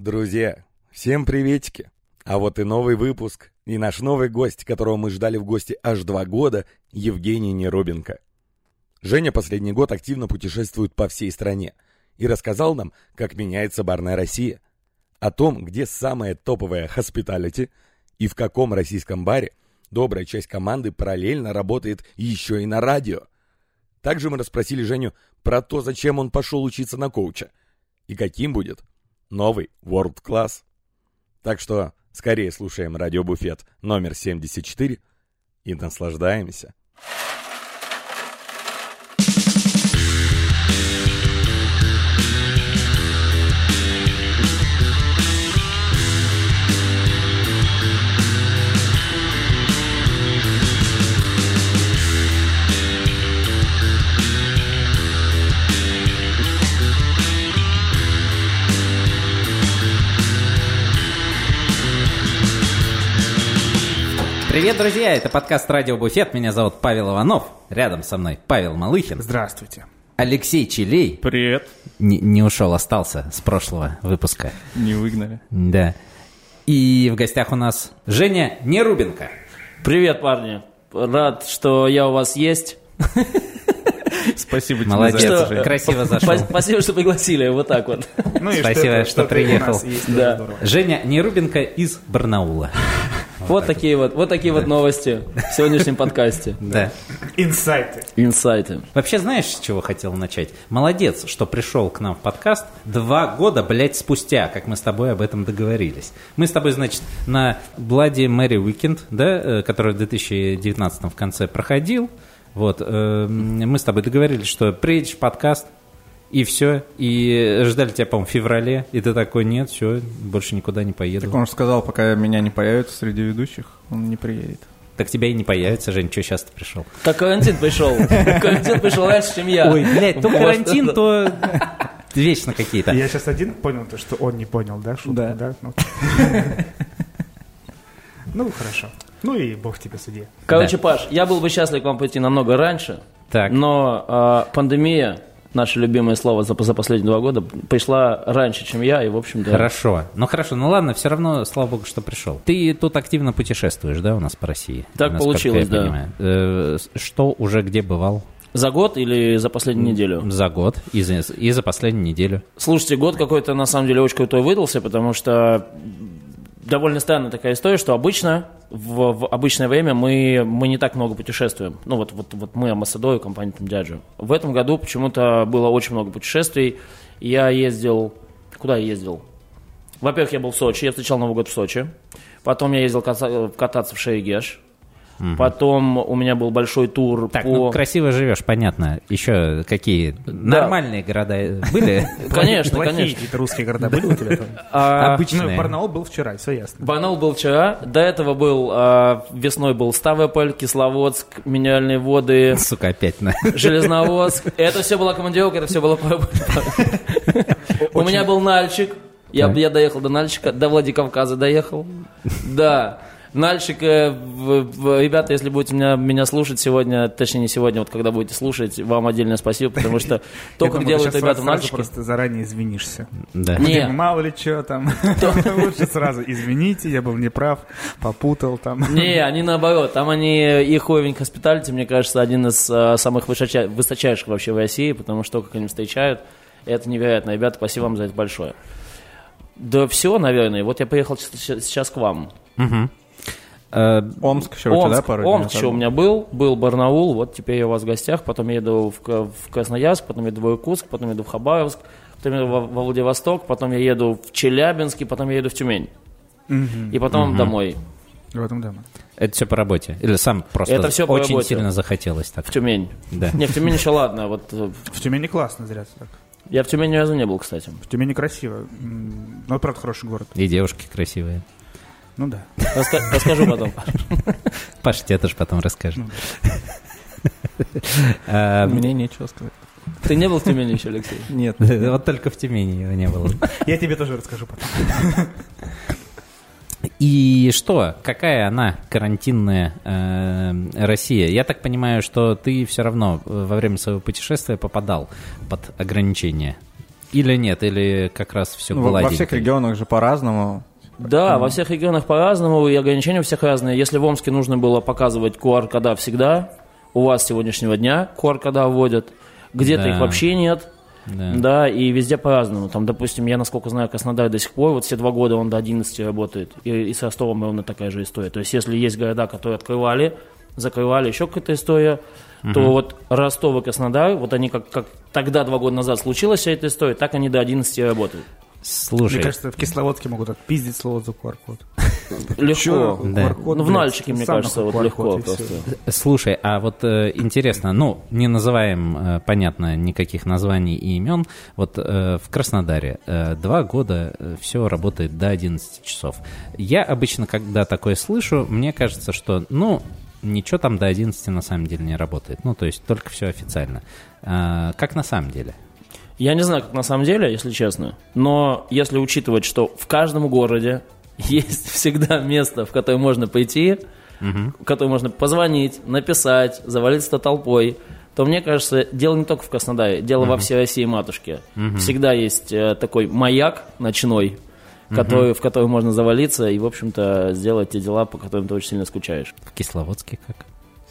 Друзья, всем приветики! А вот и новый выпуск, и наш новый гость, которого мы ждали в гости аж два года, Евгений Нерубенко. Женя последний год активно путешествует по всей стране и рассказал нам, как меняется барная Россия, о том, где самая топовая хоспиталити и в каком российском баре добрая часть команды параллельно работает еще и на радио. Также мы расспросили Женю про то, зачем он пошел учиться на коуча и каким будет новый World Class. Так что скорее слушаем радиобуфет номер 74 и наслаждаемся. Привет, друзья! Это подкаст «Радио Буфет». Меня зовут Павел Иванов. Рядом со мной Павел Малыхин. Здравствуйте. Алексей Чилей. Привет. Не, не ушел, остался с прошлого выпуска. Не выгнали. Да. И в гостях у нас Женя Нерубенко. Привет, парни. Рад, что я у вас есть. Спасибо тебе Молодец, Что- красиво зашел. Спа- Спасибо, что пригласили. Вот так вот. Ну Спасибо, что приехал. есть, Да. Женя Нерубенко из Барнаула. Вот такие вот, вот такие вот новости в сегодняшнем подкасте. Да. Инсайты. Инсайты. Вообще, знаешь, с чего хотел начать? Молодец, что пришел к нам в подкаст два года, блядь, спустя, как мы с тобой об этом договорились. Мы с тобой, значит, на Блади Мэри Уикенд, да, э, который в 2019 в конце проходил, вот, э, мы с тобой договорились, что приедешь в подкаст, и все, и ждали тебя, по-моему, в феврале, и ты такой, нет, все, больше никуда не поеду. Так он же сказал, пока меня не появится среди ведущих, он не приедет. Так тебя и не появится, Жень, что сейчас ты пришел? Как карантин пришел. Карантин пришел раньше, чем я. Ой, блядь, то карантин, то вечно какие-то. Я сейчас один понял то, что он не понял, да, шутку, Да. да? Ну. Ну, хорошо. Ну и бог тебе судья. Короче, Паш, я был бы счастлив к вам прийти намного раньше, Так. но а, пандемия, наше любимое слово за, за последние два года, пришла раньше, чем я, и, в общем-то... Хорошо. Ну хорошо, ну ладно, все равно, слава богу, что пришел. Ты тут активно путешествуешь, да, у нас по России? Так получилось, да. понимаю. Э, Что уже где бывал? За год или за последнюю неделю? За год и за, и за последнюю неделю. Слушайте, год какой-то на самом деле очень крутой выдался, потому что довольно странная такая история, что обычно в, в обычное время мы, мы не так много путешествуем. Ну вот, вот, вот мы амбассадоры компании там Дяджи. В этом году почему-то было очень много путешествий. Я ездил... Куда я ездил? Во-первых, я был в Сочи, я встречал Новый год в Сочи. Потом я ездил ката- кататься в Шерегеш. Потом у меня был большой тур Так, по... ну красиво живешь, понятно. Еще какие нормальные города были? Конечно, конечно. какие-то русские города были у тебя там? А, Ну, Обычные. Барнаул был вчера, все ясно. Барнаул был вчера, до этого был а, весной был Ставрополь, Кисловодск, Минеральные воды, Сука, опять на... Железноводск. Это все была командировка, это все было... У меня был Нальчик, я, Да. я доехал до Нальчика, до Владикавказа доехал. Да. Нальчик, э, ребята, если будете меня, меня слушать сегодня, точнее не сегодня, вот когда будете слушать, вам отдельное спасибо, потому что то, как делают ребята в сразу Нальчике... просто заранее извинишься. Да. Не. Типа, Мало ли что там. Лучше сразу извините, я был неправ, попутал там. Не, они наоборот. Там они, их уровень хоспиталити, мне кажется, один из э, самых высоча- высочайших вообще в России, потому что как они встречают, это невероятно. Ребята, спасибо вам за это большое. Да все, наверное. Вот я приехал сейчас к вам. Э, Омск еще у тебя, да, Омск, пару дней Омск еще у меня был, был Барнаул, вот теперь я у вас в гостях, потом еду в, в Красноярск, потом еду в Иркутск, потом еду в Хабаровск, потом еду во, во Владивосток, потом я еду в Челябинск, и потом я еду в Тюмень. И потом домой, В этом дома. Это все по работе? Или сам просто Это по очень работе. сильно захотелось так? в Тюмень. Да. Не, в Тюмень еще ладно, вот э, В Тюмени классно, зря так. я в Тюмени ни разу не был, кстати. В Тюмени красиво. М, Ну, правда, хороший город. И девушки красивые. Ну да. Раска- расскажу потом. Паша тебе тоже потом расскажет. А, Мне нечего сказать. Ты не был в Тюмени еще, Алексей? Нет. Вот только в Тюмени его не было. Я тебе тоже расскажу потом. И что? Какая она карантинная э, Россия? Я так понимаю, что ты все равно э, во время своего путешествия попадал под ограничения. Или нет, или как раз все Ну, во- во гладенько? всех регионах же по-разному. Да, во всех регионах по-разному, и ограничения у всех разные. Если в Омске нужно было показывать QR-кода всегда, у вас с сегодняшнего дня QR-кода вводят, где-то Да. их вообще нет. Да. Да, и везде по-разному. Там, допустим, я, насколько знаю, Краснодар до сих пор, вот все два года он до 11 работает. И, и с Ростовом ровно такая же история. То есть, если есть города, которые открывали, закрывали, еще какая-то история, то вот Ростов и Краснодар, вот они как, как тогда, два года назад, случилась вся эта история, так они до 11 работают. Слушай, Мне кажется, в Кисловодске могут отпиздить слово за QR-код. Легко. Да. QR-код, Ну, в Нальчике, мне кажется, вот легко просто. Слушай, а вот э, интересно, ну, не называем, э, понятно, никаких названий и имен. Вот э, в Краснодаре э, два года все работает до 11 часов. Я обычно, когда такое слышу, мне кажется, что, ну, ничего там до 11 на самом деле не работает. Ну, то есть только все официально. А, как на самом деле? Я не знаю, как на самом деле, если честно, но если учитывать, что в каждом городе есть всегда место, в которое можно пойти, в которое можно позвонить, написать, завалиться толпой, то мне кажется, дело не только в Краснодаре, дело во всей России матушке. Всегда есть э, такой маяк ночной, который, в который можно завалиться и, в общем-то, сделать те дела, по которым ты очень сильно скучаешь. В Кисловодске как?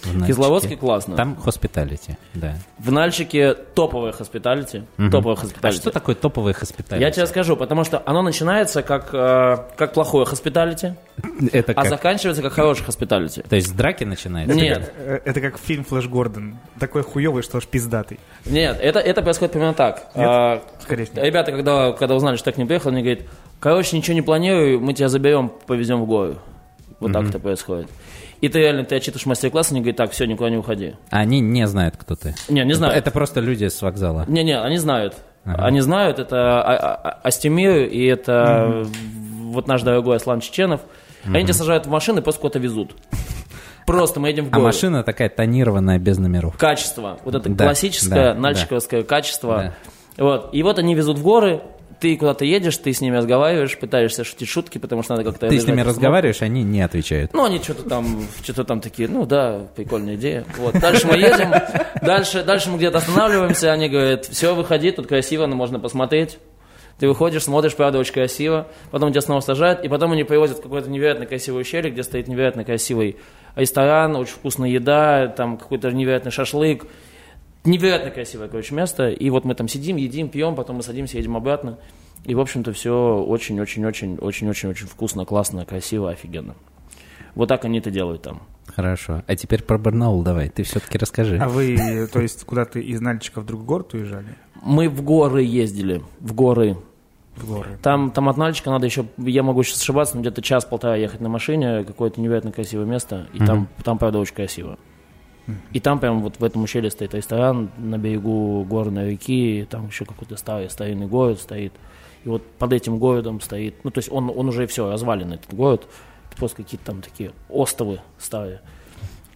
В? Кисловодске классно. Там хоспиталити, да. В Нальчике топовое hospitality. Топовое А hospitality. что такое топовый hospitality? Я тебе скажу, потому что оно начинается как, э, как плохое hospitality, Это а как? заканчивается как хорошее hospitality. То есть с драки начинается? Нет, Э, Это как фильм «Flash Gordon». Такой хуёвый, что аж пиздатый. нет, это, это происходит примерно так. Нет? А, Скорее всего. ребята, когда, когда узнали, что так не приехал, они говорят, короче, ничего не планирую, мы тебя заберем, повезем в гору. Вот так это происходит. И ты реально, ты отчитываешь мастер-класс, они говорят, так, все, никуда не уходи. Они не знают, кто ты. Не, не знаю. Это просто люди с вокзала. Не-не, они знают. Они знают, это А- А- Астемир и это вот наш дорогой Аслан Чеченов. Они тебя сажают в машину и просто куда-то везут. Просто мы едем в А город. машина такая тонированная, без номеров. Качество. Вот это Да, классическое да, нальчиковское качество. Вот. И вот они везут в горы, ты куда-то едешь, ты с ними разговариваешь, пытаешься шутить шутки, потому что надо как-то... Ты с ними разговариваешь, они не отвечают. Ну, они что-то там, что-то там такие, ну да, прикольная идея. Вот. Дальше мы едем, дальше, дальше мы где-то останавливаемся, они говорят, все, выходи, тут красиво, но можно посмотреть. Ты выходишь, смотришь, правда, очень красиво. Потом тебя снова сажают, и потом они привозят в какое-то невероятно красивое ущелье, где стоит невероятно красивый ресторан, очень вкусная еда, там какой-то невероятный шашлык. Невероятно красивое, короче, место. И вот мы там сидим, едим, пьем, потом мы садимся, едем обратно. И, в общем-то, все очень-очень-очень-очень-очень-очень вкусно, классно, красиво, офигенно. Вот так они это делают там. Хорошо. А теперь про Барнаул давай. Ты все-таки расскажи. А вы, то есть, куда-то из Нальчика в другой город уезжали? Мы в горы ездили, в горы. В горы. Там, там от Нальчика надо еще, я могу сейчас ошибаться, но где-то час-полтора ехать на машине, какое-то невероятно красивое место, и там, там, правда, очень красиво. И там прям вот в этом ущелье стоит ресторан на берегу горной реки, там еще какой-то старый старинный город стоит. И вот под этим городом стоит, ну то есть он, он уже все, развален этот город, просто какие-то там такие островы старые.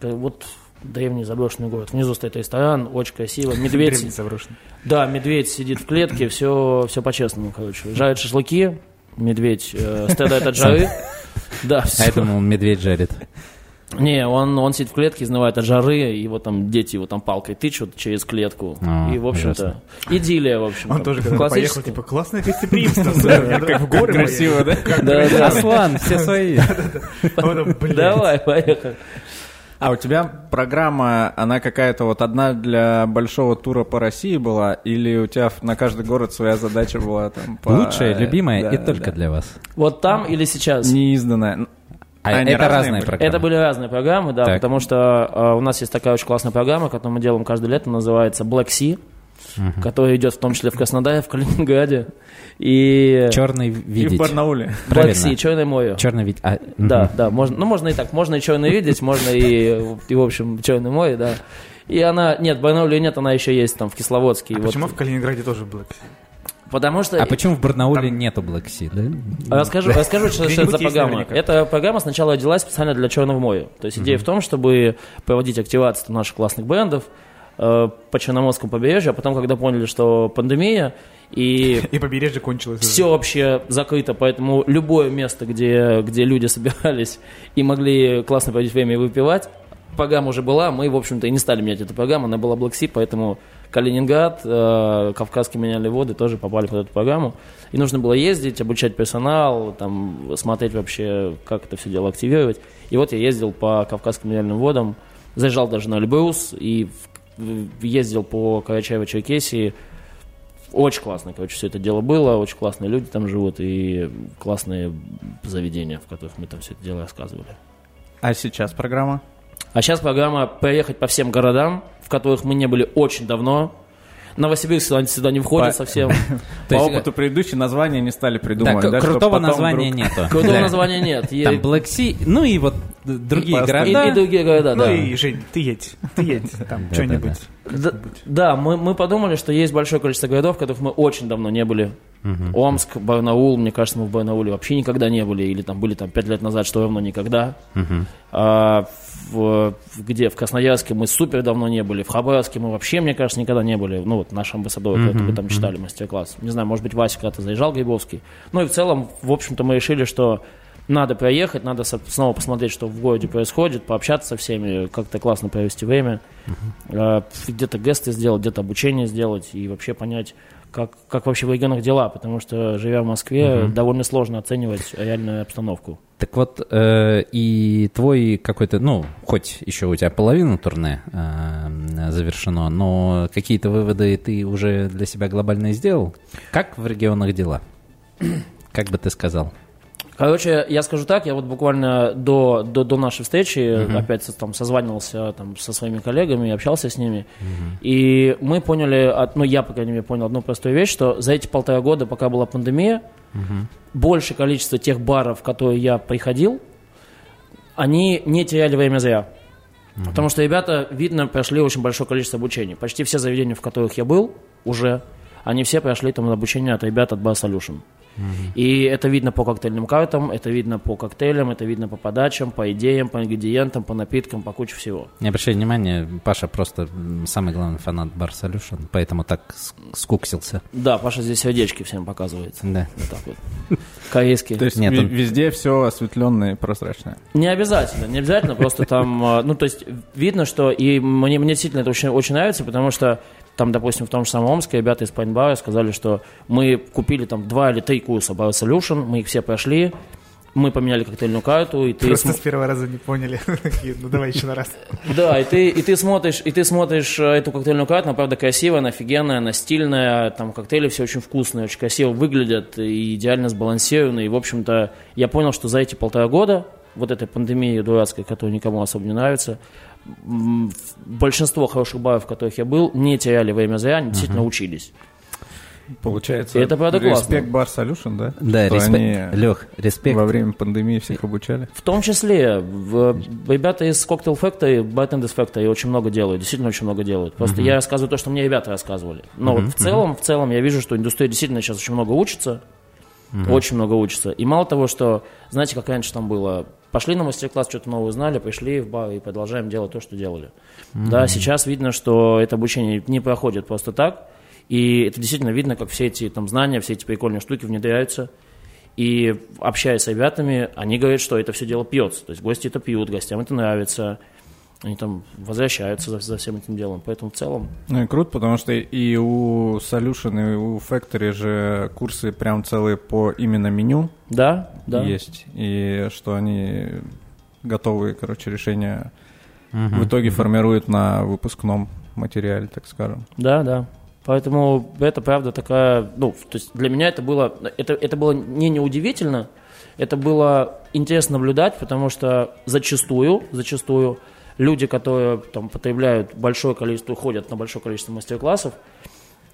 Э, Вот древний заброшенный город. Внизу стоит ресторан, очень красиво. Медведь, Древний заброшенный. да, медведь сидит в клетке, все, все по-честному, короче. Жарят шашлыки, медведь э, страдает от жары. Да, А всё. я думал, медведь жарит. Не, он, он сидит в клетке, изнывает от жары, и вот там дети его там палкой тычут через клетку. А, и, в общем-то, идиллия, в общем Он тоже, когда поехал, типа, классное гостеприимство. как в горы Красиво, да? Да, да. Аслан, все свои. Давай, поехали. А у тебя программа, она какая-то вот одна для большого тура по России была, или у тебя на каждый город своя задача была там по- Лучшая, любимая Да, и только да. для вас. Вот там или сейчас? Неизданная. А Они это разные разные программы. Это были разные программы, да, Так. потому что э, у нас есть такая очень классная программа, которую мы делаем каждое лето, называется Black Sea, которая идет в том числе в Краснодаре, в Калининграде. И Черный И в видеть. Барнауле. Black. Sea, Черное море. Черный видеть. А, Да, мгм. да, можно, ну можно и так, можно и черное видеть, можно и, и, в общем, Черное море, да. И она, нет, в Барнауле нет, она еще есть там в Кисловодске. А вот- почему в Калининграде тоже Black Sea? Потому что... А почему в Барнауле нету Black Sea, да? Расскажу, расскажу, что, что это за программа. Эта программа сначала родилась специально для Черного моря. То есть идея в том, чтобы проводить активацию наших классных брендов э, по Черноморскому побережью, а потом, когда поняли, что пандемия и И побережье кончилось. все вообще закрыто, поэтому любое место, где, где люди собирались и могли классно проводить время и выпивать, программа уже была, мы, в общем-то, и не стали менять эту программу, она была Black Sea, поэтому Калининград, э, Кавказские минеральные воды тоже попали под эту программу. И нужно было ездить, обучать персонал, там, смотреть вообще, как это все дело активировать. И вот я ездил по Кавказским минеральным водам, заезжал даже на Эльбрус и ездил по Карачаево-Черкесии. Очень классно, короче, все это дело было, очень классные люди там живут и классные заведения, в которых мы там все это дело рассказывали. А сейчас программа? А сейчас программа «Проехать по всем городам», которых мы не были очень давно. Новосибирск сюда, сюда не входит По- совсем. По есть, опыту предыдущие названия не стали придумывать. да, крутого названия нету. Крутого названия нет. Там Black Sea, ну и вот другие города. и другие города, Ну да. и, Жень, ты едь, ты едь, там что-нибудь. Да, мы подумали, что есть большое количество городов, в которых мы очень давно не были. Омск, Барнаул, мне кажется, мы в Барнауле вообще никогда не были, или там были там пять лет назад, что равно никогда. В, в- где? В Красноярске мы супер давно не были, в Хабаровске мы вообще, мне кажется, никогда не были. Ну вот наш амбассадор, когда вы там читали мастер-класс. Не знаю, может быть, Вася когда-то заезжал, Грибовский. Ну и в целом, в общем-то, мы решили, что надо проехать, надо снова посмотреть, что в городе происходит, пообщаться со всеми, как-то классно провести время, э, где-то гесты сделать, где-то обучение сделать и вообще понять, как, как вообще в регионах дела, потому что, живя в Москве, довольно сложно оценивать реальную обстановку. Так вот, э, и твой какой-то, ну, хоть еще у тебя половина турне э, завершено, но какие-то выводы ты уже для себя глобальные сделал? Как в регионах дела? Как бы ты сказал? Короче, я скажу так, я вот буквально до, до, до нашей встречи опять со- там созванивался там, со своими коллегами, общался с ними, и мы поняли, ну я, по крайней мере, понял одну простую вещь, что за эти полтора года, пока была пандемия, большее количество тех баров, в которые я приходил, они не теряли время зря. Потому что ребята, видно, прошли очень большое количество обучений. Почти все заведения, в которых я был уже, они все прошли там обучение от ребят от Bar Solution. И это видно по коктейльным картам, это видно по коктейлям, это видно по подачам, по идеям, по ингредиентам, по напиткам, по куче всего. Не обращай внимания, Паша просто самый главный фанат Bar Solution, поэтому так скуксился. Да, Паша здесь сердечки всем показывает. Да. Вот так вот. Корейские. То есть Нет, он- везде все осветленное и прозрачное. Не обязательно, не обязательно, просто там, э, ну, то есть видно, что, и мне, мне действительно это очень, очень нравится, потому что там, допустим, в том же самом Омске ребята из Пайнбара сказали, что мы купили там два или три курса Bar Solution, мы их все прошли, мы поменяли коктейльную карту, и ты... Просто см- с первого раза не поняли. Ну давай еще на раз. Да, и ты, и ты смотришь, и ты смотришь э, эту коктейльную карту, она правда красивая, она офигенная, она стильная, там коктейли все очень вкусные, очень красиво выглядят и идеально сбалансированы. И, в общем-то, я понял, что за эти полтора года, вот этой пандемии дурацкой, которая никому особо не нравится, большинство хороших баров, в которых я был, не теряли время зря, они действительно учились. Получается, И это правда классно. респект Bar Solution, да? Да, Что респект. они Лех, респект. во время пандемии всех обучали. В том числе, в- ребята из Cocktail Factory, Bartenders Factory очень много делают, действительно очень много делают. Просто я рассказываю то, что мне ребята рассказывали. Но вот в целом, в целом я вижу, что индустрия действительно сейчас очень много учится, очень много учится. И мало того, что, знаете, как раньше там было, пошли на мастер-класс, что-то новое узнали, пришли в бар и продолжаем делать то, что делали. Да, сейчас видно, что это обучение не проходит просто так, и это действительно видно, как все эти там знания, все эти прикольные штуки внедряются. И общаясь с ребятами, они говорят, что это все дело пьется. То есть гости это пьют, гостям это нравится. Они там возвращаются за, за всем этим делом. Поэтому в целом... Ну и круто, потому что и у Solution, и у Factory же курсы прям целые по именно меню Да, да. есть. И что они готовые, короче, решения в итоге формируют на выпускном материале, так скажем. Да, да. Поэтому это правда такая, ну, то есть для меня это было, это, это было не неудивительно, это было интересно наблюдать, потому что зачастую, зачастую люди, которые там потребляют большое количество, ходят на большое количество мастер-классов,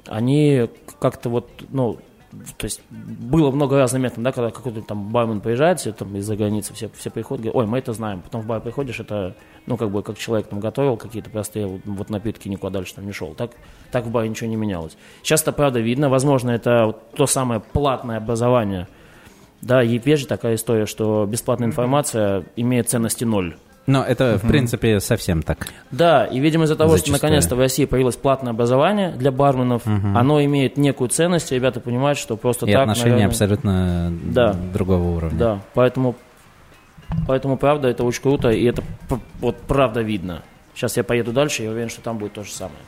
они как-то вот, ну, то есть было много раз заметно, да, когда какой-то там бармен приезжает, все там из-за границы, все, все приходят, говорят, ой, мы это знаем. Потом в бар приходишь, это, ну, как бы, как человек там готовил какие-то простые вот, вот напитки, никуда дальше там не шел. Так, так в баре ничего не менялось. Сейчас это правда видно, возможно, это вот то самое платное образование. Да, и есть же такая история, что бесплатная информация имеет ценности ноль. Но это, в принципе, совсем так. Да, и, видимо, из-за того, Зачастую. что наконец-то в России появилось платное образование для барменов, оно имеет некую ценность, и ребята понимают, что просто И так, отношения наверное, абсолютно Да. другого уровня. Да, поэтому, поэтому правда это очень круто, и это вот правда видно. Сейчас я поеду дальше, я уверен, что там будет то же самое.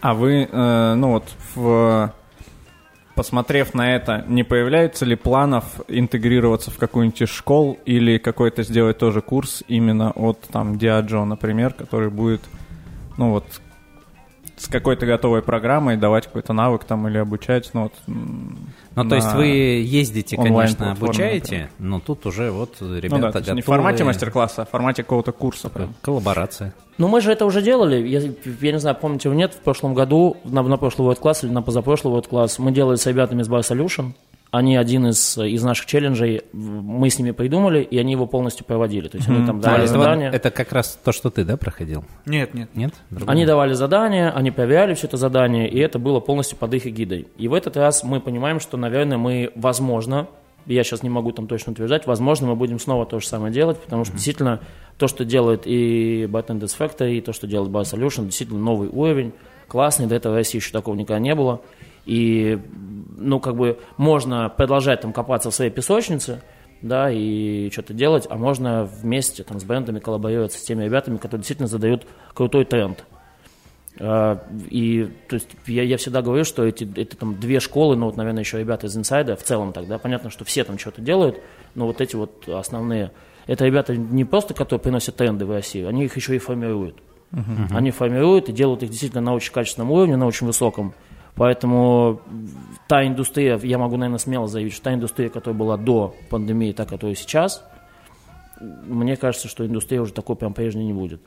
А вы, э, ну вот, в... посмотрев на это, не появляется ли планов интегрироваться в какую-нибудь из школ или какой-то сделать тоже курс именно от там Диаджо, например, который будет, ну вот, с какой-то готовой программой давать какой-то навык там или обучать, ну вот. Ну, то есть вы ездите, конечно, обучаете, например. но тут уже вот Ну да, ребята то есть не в готовы. формате мастер-класса, а в формате какого-то курса прям. Коллаборация. Ну, мы же это уже делали. Я, я не знаю, помните вы нет, в прошлом году, на, на прошлый вот класс или на позапрошлый вот класс, мы делали с ребятами из Bar Solution. Они один из, из наших челленджей, мы с ними придумали, и они его полностью проводили. То есть они там А, давали это, задания. это как раз то, что ты, да, проходил? Нет, нет. Нет? Другое? Они давали задания, они проверяли все это задание, и это было полностью под их эгидой. И в этот раз мы понимаем, что, наверное, мы, возможно, я сейчас не могу там точно утверждать, возможно, мы будем снова то же самое делать, потому что действительно то, что делает и Bartenders Factory, и то, что делает Bar Solution, действительно новый уровень, классный, до этого в России еще такого никогда не было. И, ну, как бы, можно продолжать там копаться в своей песочнице, да, и что-то делать, а можно вместе там с брендами коллаборироваться с теми ребятами, которые действительно задают крутой тренд. А, И то есть я, я всегда говорю, что эти, это там две школы, ну вот, наверное, еще ребята из инсайда в целом тогда, понятно, что все там что-то делают, но вот эти вот основные, это ребята не просто, которые приносят тренды в Россию, они их еще и формируют. Они формируют и делают их действительно на очень качественном уровне, на очень высоком. Поэтому та индустрия, я могу, наверное, смело заявить, что та индустрия, которая была до пандемии, та, которая сейчас, мне кажется, что индустрия уже такой прям прежней не будет.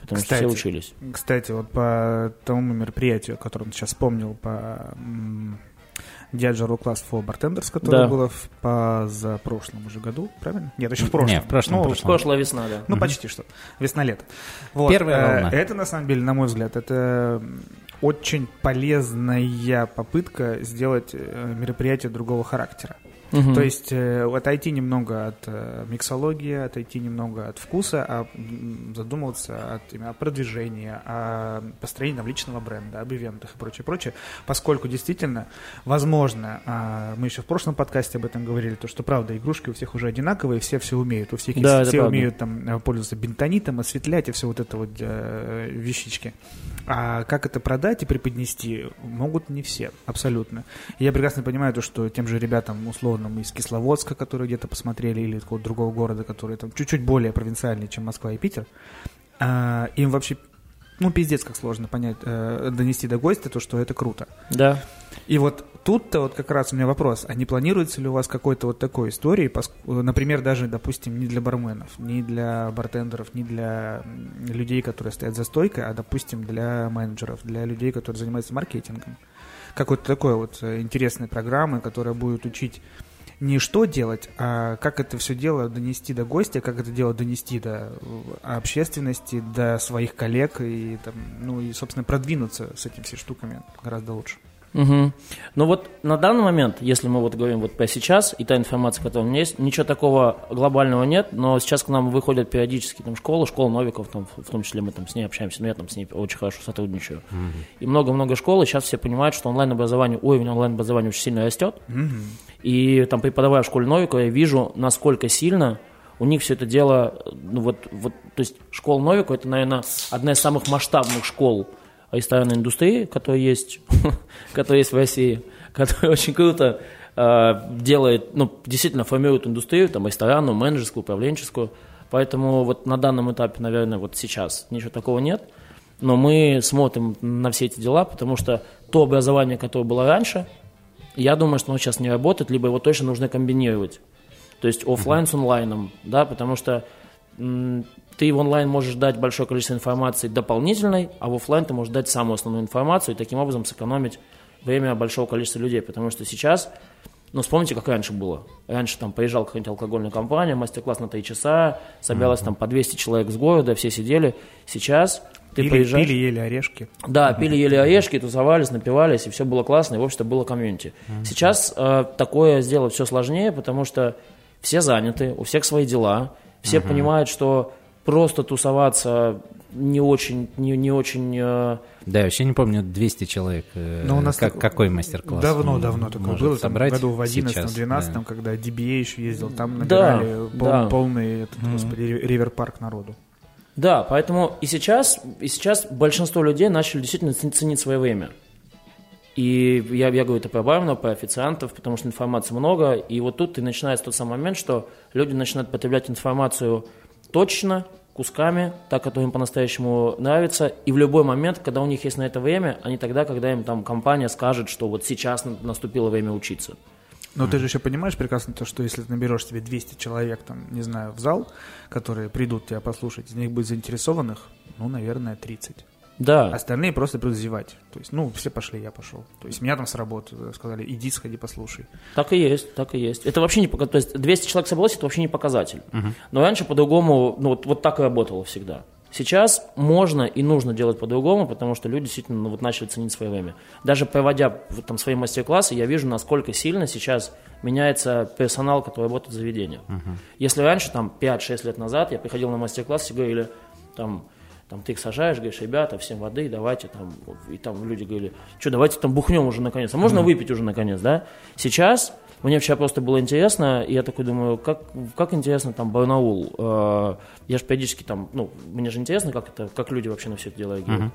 Потому Кстати, что все учились. Кстати, вот по тому мероприятию, о котором ты сейчас вспомнил, по Diageo Class for Bartenders, которое Да. было в позапрошлом уже году, правильно? Нет, еще в прошлом. Не, в прошлом, Ну, в прошлом. Прошлая весна, да. Ну, почти что. Весна-лето. Вот, Первая э, волна. Это, на самом деле, на мой взгляд, это очень полезная попытка сделать э, мероприятие другого характера. Мгм. То есть э, отойти немного от э, миксологии, отойти немного от вкуса, а задумываться от, именно о продвижении, о построении там, личного бренда, об ивентах и прочее, прочее. Поскольку действительно, возможно, а, мы еще в прошлом подкасте об этом говорили, то что правда, игрушки у всех уже одинаковые, все все умеют, у всех Да, все умеют там э, пользоваться бентонитом, осветлять и все вот это вот э, вещички. А как это продать и преподнести, могут не все, абсолютно. И я прекрасно понимаю то, что тем же ребятам, условно, мы из Кисловодска, которые где-то посмотрели, или какого-то другого города, который там чуть-чуть более провинциальный, чем Москва и Питер, а, им вообще, ну, пиздец, как сложно понять, э, донести до гостя то, что это круто. Да. И вот тут-то вот как раз у меня вопрос, а не планируется ли у вас какой-то вот такой истории, например, даже, допустим, не для барменов, не для бартендеров, не для людей, которые стоят за стойкой, а, допустим, для менеджеров, для людей, которые занимаются маркетингом. Какой-то такой вот э, интересной программы, которая будет учить не что делать, а как это все дело донести до гостя, как это дело донести до э, общественности, до своих коллег и, там, ну и, собственно, продвинуться с этими все штуками гораздо лучше. Мгм. Ну вот на данный момент, если мы вот говорим вот про сейчас, и та информация, которая у меня есть, ничего такого глобального нет, но сейчас к нам выходят периодически там школы, школа новиков, там, в том числе мы там с ней общаемся, но я там с ней очень хорошо сотрудничаю. И много-много школ, и сейчас все понимают, что онлайн-образование, уровень онлайн-образования очень сильно растет, и там преподавая в школе Новикова, я вижу, насколько сильно у них все это дело, ну вот, вот то есть школа Новикова, это, наверное, одна из самых масштабных школ ресторанной индустрии, которая есть, которая есть в России, которая очень круто э, делает, ну, действительно формирует индустрию, там, ресторанную, менеджерскую, управленческую. Поэтому вот на данном этапе, наверное, вот сейчас ничего такого нет. Но мы смотрим на все эти дела, потому что то образование, которое было раньше, я думаю, что оно сейчас не работает, либо его точно нужно комбинировать. То есть офлайн с онлайном, да, потому что ты в онлайн можешь дать большое количество информации дополнительной, а в офлайн ты можешь дать самую основную информацию и таким образом сэкономить время большого количества людей. Потому что сейчас, ну, вспомните, как раньше было. Раньше там приезжал какая-нибудь алкогольная компания, мастер-класс на 3 часа, собиралось там по 200 человек с города, все сидели. Сейчас ты пили, приезжаешь... пили, ели орешки. Да, пили, ели орешки, тусовались, напивались, и все было классно, и, в общем-то, было community. Сейчас э, такое сделать все сложнее, потому что все заняты, у всех свои дела, все понимают, что просто тусоваться не очень, не, не очень... э, Да, я вообще не помню, 200 человек. э, Но у нас как, так- какой мастер-класс? Давно-давно такое может было, там, году в 11 сейчас, 12 да. когда DBA еще ездил, там Да, набирали пол- да. полный этот, господи, ри- ривер-парк народу. Да, поэтому и сейчас, и сейчас большинство людей начали действительно цен- ценить свое время. И я, я говорю это про барменов, про официантов, потому что информации много. И вот тут и начинается тот самый момент, что люди начинают потреблять информацию точно, кусками, так, как им по-настоящему нравится. И в любой момент, когда у них есть на это время, они тогда, когда им там компания скажет, что вот сейчас на- наступило время учиться. Но ты же еще понимаешь прекрасно то, что если ты наберешь себе 200 человек, там, не знаю, в зал, которые придут тебя послушать, из них будет заинтересованных, ну, наверное, 30. Да, Остальные просто придут зевать. То есть, ну, все пошли, я пошел. То есть, меня там с работы сказали, иди, сходи, послушай. Так и есть, так и есть. Это вообще не пока- То есть 200 человек собралось, это вообще не показатель. Но раньше по-другому, ну вот, вот так и работало всегда. Сейчас можно и нужно делать по-другому, потому что люди действительно ну, вот начали ценить свое время. Даже проводя вот там свои мастер-классы, я вижу, насколько сильно сейчас меняется персонал, который работает в заведениях. Если раньше, там, 5-6 лет назад, я приходил на мастер-класс и говорили, там, там ты их сажаешь, говоришь, ребята, всем воды, давайте там, и там люди говорили, что, давайте там бухнем уже наконец, а можно выпить уже наконец, да? Сейчас мне вчера просто было интересно, и я такой думаю, как, как интересно там Барнаул. Э, Я же периодически там, ну, мне же интересно, как это, как люди вообще на все это дело реагируют.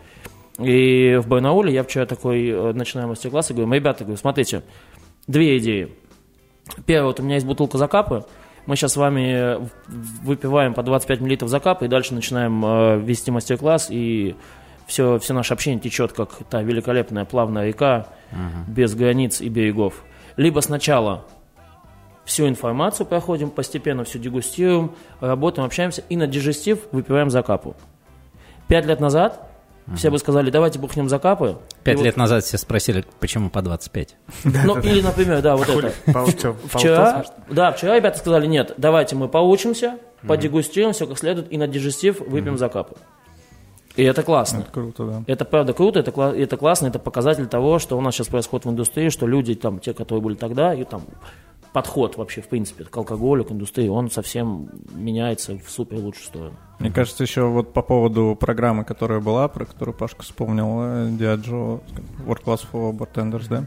И в Барнауле я вчера такой э, начинаю мастер-класс и говорю, ребята, говорю, смотрите, две идеи. Первое, вот у меня есть бутылка закапы, мы сейчас с вами в- выпиваем по 25 мл закапа и дальше начинаем э, вести мастер-класс, и все, все наше общение течет, как та великолепная плавная река, без границ и берегов. Либо сначала всю информацию проходим, постепенно все дегустируем, работаем, общаемся, и на дежестив выпиваем закапу. Пять лет назад все бы сказали, давайте бухнем закапы. Пять И вот- лет назад все спросили, почему по 25. Ну, или, например, да, вот это. Вчера, да, вчера ребята сказали, нет, давайте мы поучимся, подегустируем все как следует, и на дежестив выпьем закапы. И это классно. Это круто, да. Это правда круто, это, кла- это классно, это показатель того, что у нас сейчас происходит в индустрии, что люди, там, те, которые были тогда, и там подход вообще, в принципе, к алкоголю, к индустрии, он совсем меняется в супер лучшую сторону. Мне кажется, еще вот по поводу программы, которая была, про которую Пашка вспомнил, э, Diageo World Class for Bartenders, да?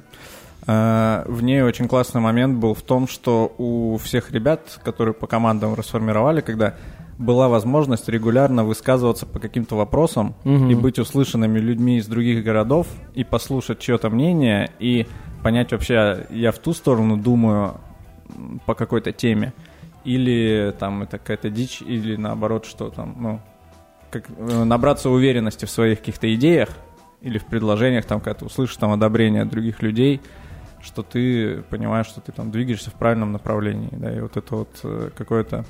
Э, В ней очень классный момент был в том, что у всех ребят, которые по командам расформировали, когда была возможность регулярно высказываться по каким-то вопросам и быть услышанными людьми из других городов и послушать чье-то мнение и понять вообще, я в ту сторону думаю по какой-то теме, или там это какая-то дичь, или наоборот, что там, ну, как, э, набраться уверенности в своих каких-то идеях или в предложениях, там, когда ты услышишь там одобрение от других людей, что ты понимаешь, что ты там двигаешься в правильном направлении, да, и вот это вот э, какое-то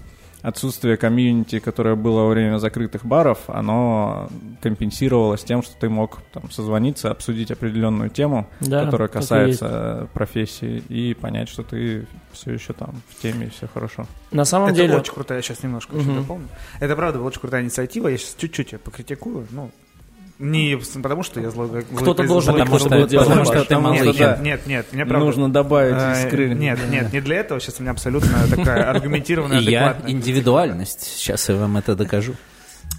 отсутствие комьюнити, которое было во время закрытых баров, оно компенсировалось тем, что ты мог там созвониться, обсудить определенную тему, Да, которая касается профессии, и понять, что ты все еще там в теме, и все хорошо. На самом Это деле... очень крутая, я сейчас немножко еще Мгм. дополню. Это правда была очень крутая инициатива, я сейчас чуть-чуть ее покритикую, ну, не потому, что я зло... Кто-то должен Потому что- будет потому что ты Нет, нет, нет, нет, мне правда... Нужно добавить Э, искры. Нет, нет, не для этого. Сейчас у меня абсолютно такая аргументированная, И я адекватная. индивидуальность. Сейчас я вам это докажу.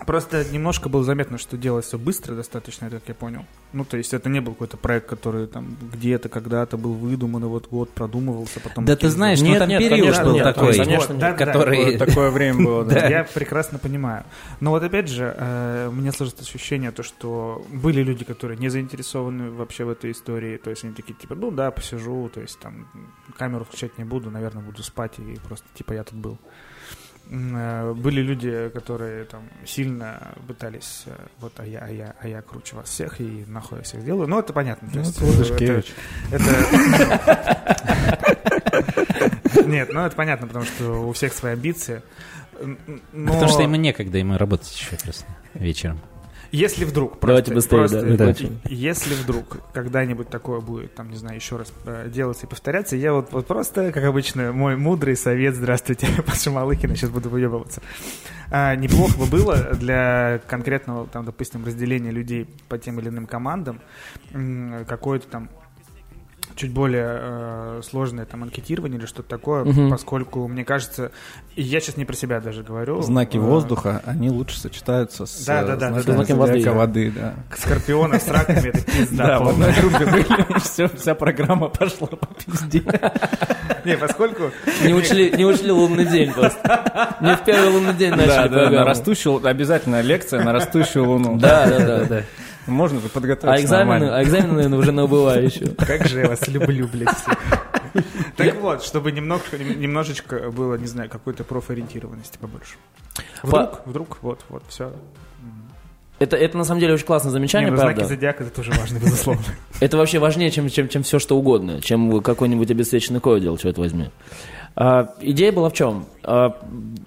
Просто немножко было заметно, что делалось все быстро достаточно, это как я понял. Ну, то есть это не был какой-то проект, который там где-то, когда-то был выдуман, и вот год продумывался, потом... Да ты знаешь, ну Нет, там нет, период конечно, был нет, такой, конечно, нет. Да, да, который... Вот такое время было, да. Да. Я прекрасно понимаю. Но вот опять же, э, мне сложится ощущение, то, что были люди, которые не заинтересованы вообще в этой истории. То есть они такие, типа, ну да, посижу, то есть там камеру включать не буду, наверное, буду спать и просто, типа, я тут был. Э, Были люди, которые там сильно пытались, э, вот, а я, а я, а я круче вас всех и нахуй я всех сделаю. Ну, это понятно. То Ну, есть, это э, это- Нет, ну это понятно, потому что у всех свои амбиции. Но Потому что ему некогда, ему работать еще просто вечером. Если вдруг, Давайте просто- быстрее, просто, да, закончим. если вдруг когда-нибудь такое будет, там, не знаю, еще раз э, делаться и повторяться, я вот, вот просто, как обычно, мой мудрый совет, здравствуйте, Паша Малыхина, сейчас буду выебываться. А, неплохо бы было для конкретного, там, допустим, разделения людей по тем или иным командам какое-то там чуть более э, сложное там анкетирование или что-то такое, Мгм. поскольку, мне кажется, и я сейчас не про себя даже говорю. Знаки э, воздуха, они лучше сочетаются с Да, да, да, знаками да, знаки воды. воды, да. Скорпиона с раками, это пизда Да, в одной группе были, все, вся программа пошла по пизде. Не, поскольку... Не учли, не учли лунный день просто. Не в первый лунный день начали Да, да, на растущую, обязательно лекция на растущую луну. Да, да, да, да. Можно же подготовиться А экзамены, нормально. а экзамены, наверное, уже на убывающую. Как же я вас люблю, блядь. Так вот, чтобы немножечко было, не знаю, какой-то профориентированности побольше. Вдруг, вдруг, вот, вот, все. Это, это на самом деле очень классное замечание, Не, ну, знаки правда. зодиака это тоже важно, безусловно. Это вообще важнее, чем, чем, чем все что угодно, чем какой-нибудь обесцвеченный кодил, черт возьми. А, идея была в чем? А,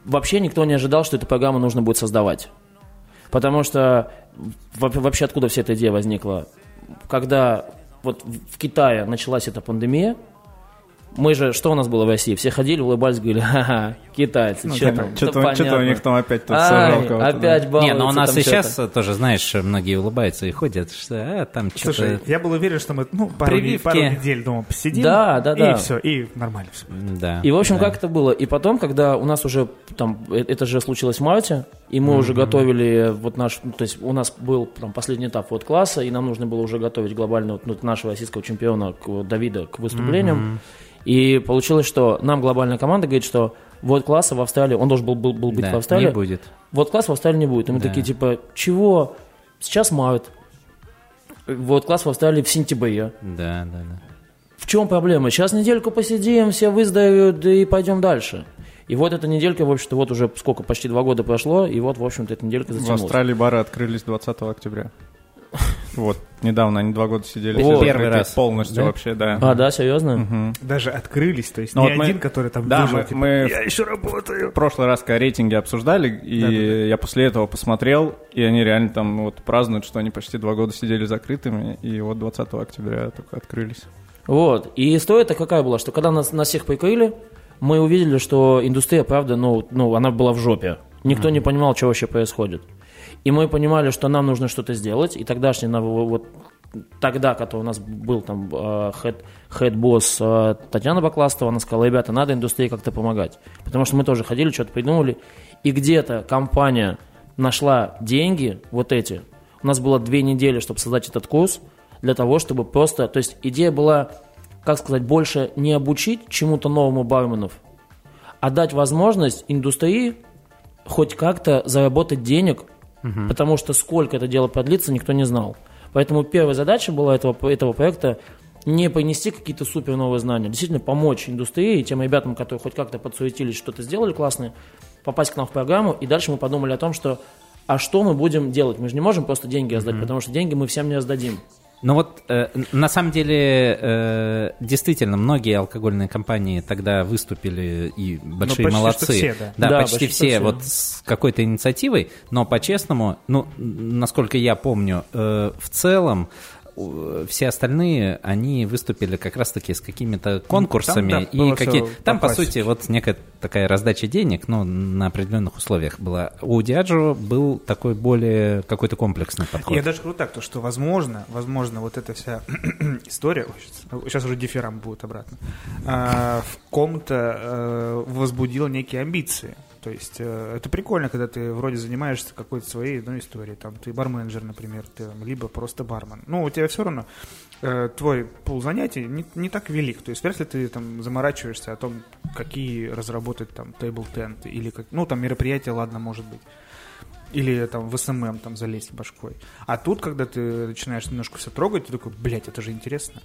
вообще никто не ожидал, что эту программу нужно будет создавать. Потому что во- вообще откуда вся эта идея возникла? Когда вот в Китае началась эта пандемия, мы же, что у нас было в России? Все ходили, улыбались, говорили, ха-ха, китайцы, Ну, да, там? Что-то что-то у них там опять тут Ай, опять Не, балуются но у нас и сейчас тоже, знаешь, многие улыбаются и ходят, что а, там Слушай, что-то... я был уверен, что мы ну, пару, не- Прививки. пару недель дома посидим. Да, да, да. И все, и нормально все. Да. И, в общем, да. как это было? И потом, когда у нас уже, там, э- это же случилось в марте, и мы уже готовили вот наш, ну, то есть у нас был там последний этап вот класса, и нам нужно было уже готовить глобально вот, ну, нашего российского чемпиона к, Давида к выступлениям. И получилось, что нам глобальная команда говорит, что вот класса в Австралии, он должен был, был, был быть Да, в Австралии, не будет. вот класс в Австралии не будет. И мы Да. такие, типа, чего? Сейчас март. Вот класс в Австралии в сентябре. Да, да, да. В чем проблема? Сейчас недельку посидим, все выздоровеют и пойдем дальше. И вот эта неделька, в общем-то, вот уже сколько, почти два года прошло, и вот, в общем-то, эта неделька В затянулась. Австралии бары открылись 20 октября. Вот, недавно они два года сидели. О, первый раз. Полностью Да? вообще, да. А, да, серьезно? Мгм. Даже открылись, то есть Ну не вот мы- один, который там Да, выжил, мы- типа, мы- я еще работаю. В прошлый раз, когда рейтинги обсуждали, и Да-да-да. я после этого посмотрел, и они реально там вот празднуют, что они почти два года сидели закрытыми, и вот 20 октября только открылись. Вот. И история-то какая была, что когда нас, нас всех прикрыли, мы увидели, что индустрия, правда, ну, ну она была в жопе. Никто не понимал, что вообще происходит. И мы понимали, что нам нужно что-то сделать, и тогдашний, вот тогда, когда у нас был там э, хед, хед-босс э, Татьяна Бакластова, она сказала, ребята, надо индустрии как-то помогать. Потому что мы тоже ходили, что-то придумали, и где-то компания нашла деньги, вот эти. У нас было две недели, чтобы создать этот курс, для того, чтобы просто... То есть идея была, как сказать, больше не обучить чему-то новому барменов, а дать возможность индустрии хоть как-то заработать денег, потому что сколько это дело продлится, никто не знал. Поэтому первая задача была этого, этого проекта не принести какие-то супер новые знания, действительно помочь индустрии и тем ребятам, которые хоть как-то подсуетились, что-то сделали классное, попасть к нам в программу. И дальше мы подумали о том, что а что мы будем делать? Мы же не можем просто деньги раздать, потому что деньги мы всем не раздадим. Ну вот, э, на самом деле, э, действительно, многие алкогольные компании тогда выступили и большие почти что молодцы. все, да. Да, почти, почти все, все. вот с какой-то инициативой, но по-честному, ну, насколько я помню, э, в целом все остальные, они выступили как раз-таки с какими-то конкурсами. да, и какие... Там, по по сути, вот некая такая раздача денег, но на определенных условиях была. У Диаджо был такой более какой-то комплексный подход. Я даже говорю так, то, что возможно, возможно, вот эта вся история, сейчас, сейчас уже дифирам будет обратно, а, в ком-то э, возбудила некие амбиции. То есть э, это прикольно, когда ты вроде занимаешься какой-то своей одной историей. Там ты барменджер, например, ты, либо просто бармен. Ну, у тебя все равно э, твой пул занятий не, не так велик. То есть вряд ли ты там заморачиваешься о том, какие разработать там тейбл тент или как, ну, там мероприятие, ладно, может быть или там в SMM там залезть башкой. А тут, когда ты начинаешь немножко все трогать, ты такой, блядь, это же интересно.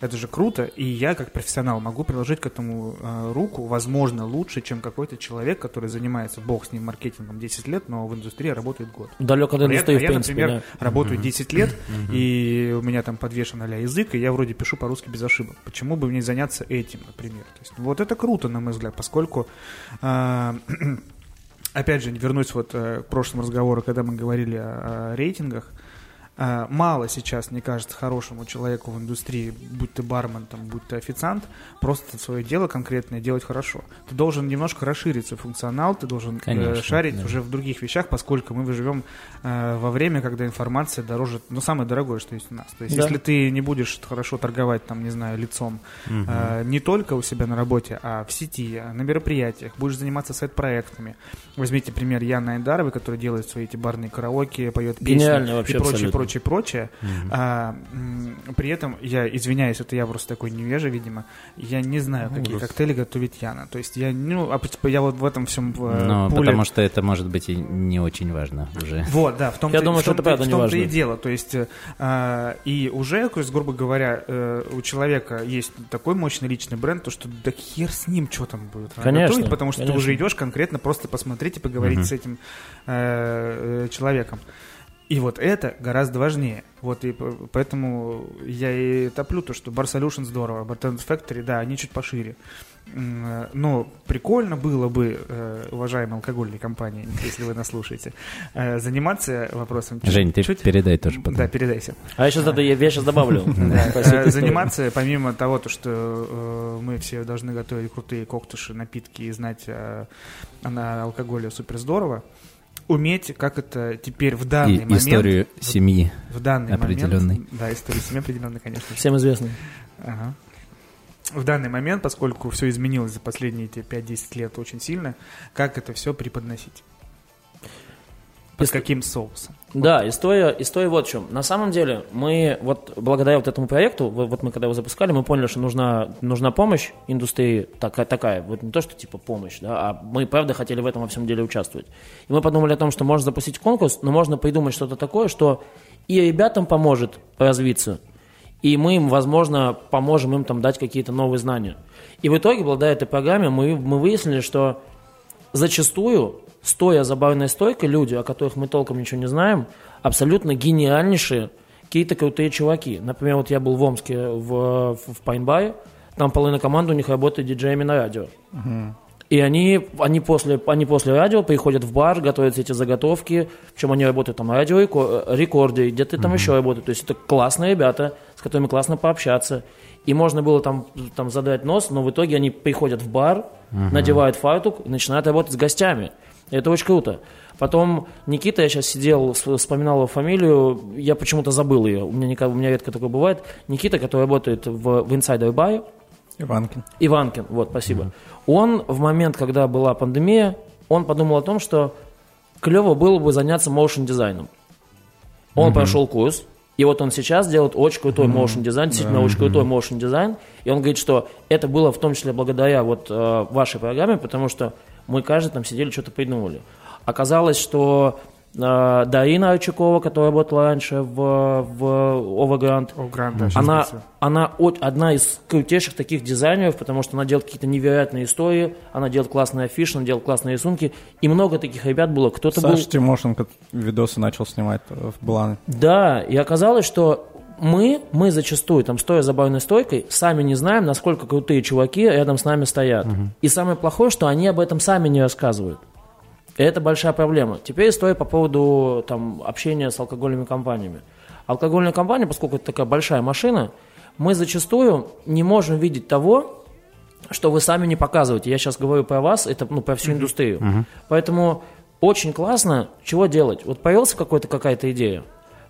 Это же круто, и я как профессионал могу приложить к этому э, руку, возможно, лучше, чем какой-то человек, который занимается, бог с ним, маркетингом 10 лет, но в индустрии работает год. Далек от А я, индустрии, а в я, принципе, например, да. работаю 10 лет, и у меня там подвешен а язык, и я вроде пишу по-русски без ошибок. Почему бы мне заняться этим, например? То есть, вот это круто, на мой взгляд, поскольку а, опять же, вернусь вот э, к прошлому разговору, когда мы говорили о, о рейтингах, Мало сейчас, мне кажется, хорошему человеку в индустрии, будь ты бармен, там, будь ты официант, просто свое дело конкретное делать хорошо. Ты должен немножко расширить свой функционал, ты должен э, Конечно, шарить да. уже в других вещах, поскольку мы живем э, во время, когда информация дороже, ну, самое дорогое, что есть у нас. То есть, Да. если ты не будешь хорошо торговать, там, не знаю, лицом, э, не только у себя на работе, а в сети, на мероприятиях, будешь заниматься сайт-проектами. Возьмите пример Яны Айдаровой, которая делает свои эти барные караоке, поет песни Гениально вообще и прочее, абсолютно. прочее, прочее. А, м, при этом, я извиняюсь, это я просто такой невежа, видимо, я не знаю, какие коктейли готовит Яна. То есть я, ну, а п- я вот в этом всем э, Ну, пуле- потому что это может быть и не очень важно уже. вот, да, в том Я думаю, что это в том-то важно. и дело. То есть, а, и уже, то есть, грубо говоря, у человека есть такой мощный личный бренд, то что да хер с ним, что там будет Конечно, готовить, потому что конечно. ты уже идешь конкретно просто посмотреть и поговорить с этим э, человеком. И вот это гораздо важнее. Вот и поэтому я и топлю то, что Bar Solution здорово, Bartenders Factory, да, они чуть пошире. Э, Но прикольно было бы, э, уважаемые алкогольные компании, если вы нас слушаете, э, заниматься вопросом... чуть- Жень, ты чуть- передай тоже потом. Да, передайся. А я сейчас это я, сейчас добавлю. Да, заниматься, помимо того, то, что мы все должны готовить крутые коктуши, напитки и знать на алкоголе супер здорово, уметь, как это теперь в данный И момент... историю в- семьи. в данный определенной. момент... Да, историю семьи определенной, конечно. Всем известно. Ага. В данный момент, поскольку все изменилось за последние эти 5-10 лет очень сильно, как это все преподносить? Под Если- каким соусом? Да, история, история вот в чем. На самом деле, мы вот благодаря вот этому проекту, вот, вот мы когда его запускали, мы поняли, что нужна, нужна помощь индустрии такая, такая, вот не то, что типа помощь, да, а мы правда хотели в этом во всем деле участвовать. И мы подумали о том, что можно запустить конкурс, но можно придумать что-то такое, что и ребятам поможет развиться, и мы им, возможно, поможем им там дать какие-то новые знания. И в итоге, благодаря этой программе, мы, мы выяснили, что зачастую, стоя за барной стойкой, люди, о которых мы толком ничего не знаем, абсолютно гениальнейшие, какие-то крутые чуваки. Например, вот я был в Омске в, в Пайнбаре, там половина команды у них работает диджеями на радио. И они, они, после, они после радио приходят в бар, готовят эти заготовки, причем они работают там на радио рекорде, где-то там еще работают. То есть это классные ребята, с которыми классно пообщаться. И можно было там, там задать нос, но в итоге они приходят в бар, надевают фартук и начинают работать с гостями. Это очень круто. Потом Никита, я сейчас сидел, вспоминал его фамилию, я почему-то забыл ее, у меня, никогда, у меня редко такое бывает. Никита, который работает в, в Insider Buy, Иванкин. Иванкин, вот, спасибо. Он в момент, когда была пандемия, он подумал о том, что клево было бы заняться моушен дизайном. Он прошел курс, и вот он сейчас делает очень крутой моушен дизайн, действительно очень крутой моушен дизайн. И он говорит, что это было в том числе благодаря вот э, вашей программе, потому что мы каждый там сидели, что-то придумывали. Оказалось, что э, Дарина Арчакова, которая работала раньше в, в Overgrand, О, Грант, да, она, она от- одна из крутейших таких дизайнеров, потому что она делает какие-то невероятные истории, она делает классные афиши, она делает классные рисунки, и много таких ребят было. Кто-то был... Саша Тимошенко видосы начал снимать в Бланы. Да, и оказалось, что мы, мы зачастую, там, стоя за барной стойкой, сами не знаем, насколько крутые чуваки рядом с нами стоят. И самое плохое, что они об этом сами не рассказывают. И это большая проблема. Теперь история по поводу там, общения с алкогольными компаниями. Алкогольная компания, поскольку это такая большая машина, мы зачастую не можем видеть того, что вы сами не показываете. Я сейчас говорю про вас, это ну, про всю индустрию. Поэтому очень классно, чего делать. Вот появился какой-то какая-то идея,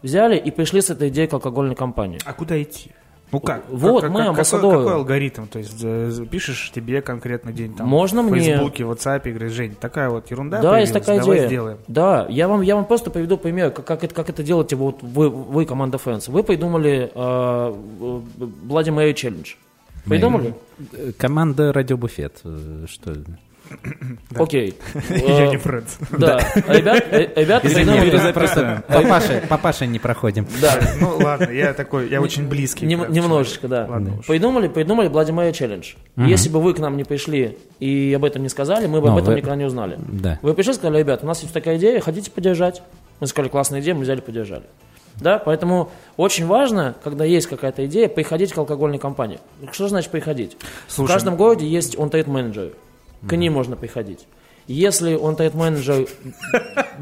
взяли и пришли с этой идеей к алкогольной компании. А куда идти? Ну как? Вот, Как- мы как- какой, амбассадоры. какой алгоритм? То есть э, пишешь тебе конкретно день там Можно в мне- Фейсбуке, в WhatsApp, и говоришь, Жень, такая вот ерунда Да, есть такая давай идея. сделаем. Да, я вам, я вам просто приведу пример, как, как, это, как это делаете вот вы, вы команда Friends. Вы придумали э, э, Bloody Mary Challenge. Придумали? Э, Команда Радиобуфет. э, Что? Окей. Я Э, не Фрэнс. Да. Ребят, э, ребята папаши, папаши не проходим. Да. Ну ладно, я такой, я очень близкий. Немножечко, да. Придумали, придумали Bloody Mary Challenge. Если бы вы к нам не пришли и об этом не сказали, мы бы Ну, об этом никогда не узнали. Да. Вы пришли и сказали, ребят, у нас есть такая идея, хотите поддержать? Мы сказали, классная идея, мы взяли, поддержали. Да, поэтому очень важно, когда есть какая-то идея, приходить к алкогольной компании. Что значит приходить? Слушай, в каждом городе есть он менеджеры К ним можно приходить. Если он тейт-менеджер...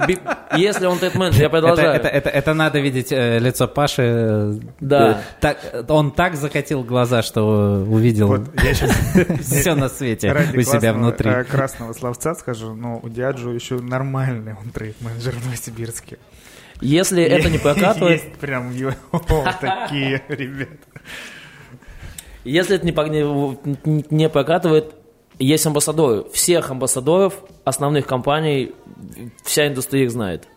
би- Если он тейт-менеджер, я Это, продолжаю. это, это, это надо видеть э, лицо Паши. э, Да. э, так, он так закатил глаза, что увидел Вот я сейчас все на свете ради у себя внутри. э, красного словца скажу, но у Диаджо еще нормальный он трейд-менеджер в Новосибирске. Если это не прокатывает, Есть прям его такие ребята. Если это не, не, не прокатывает, есть амбассадоры. Всех амбассадоров основных компаний, вся индустрия их знает.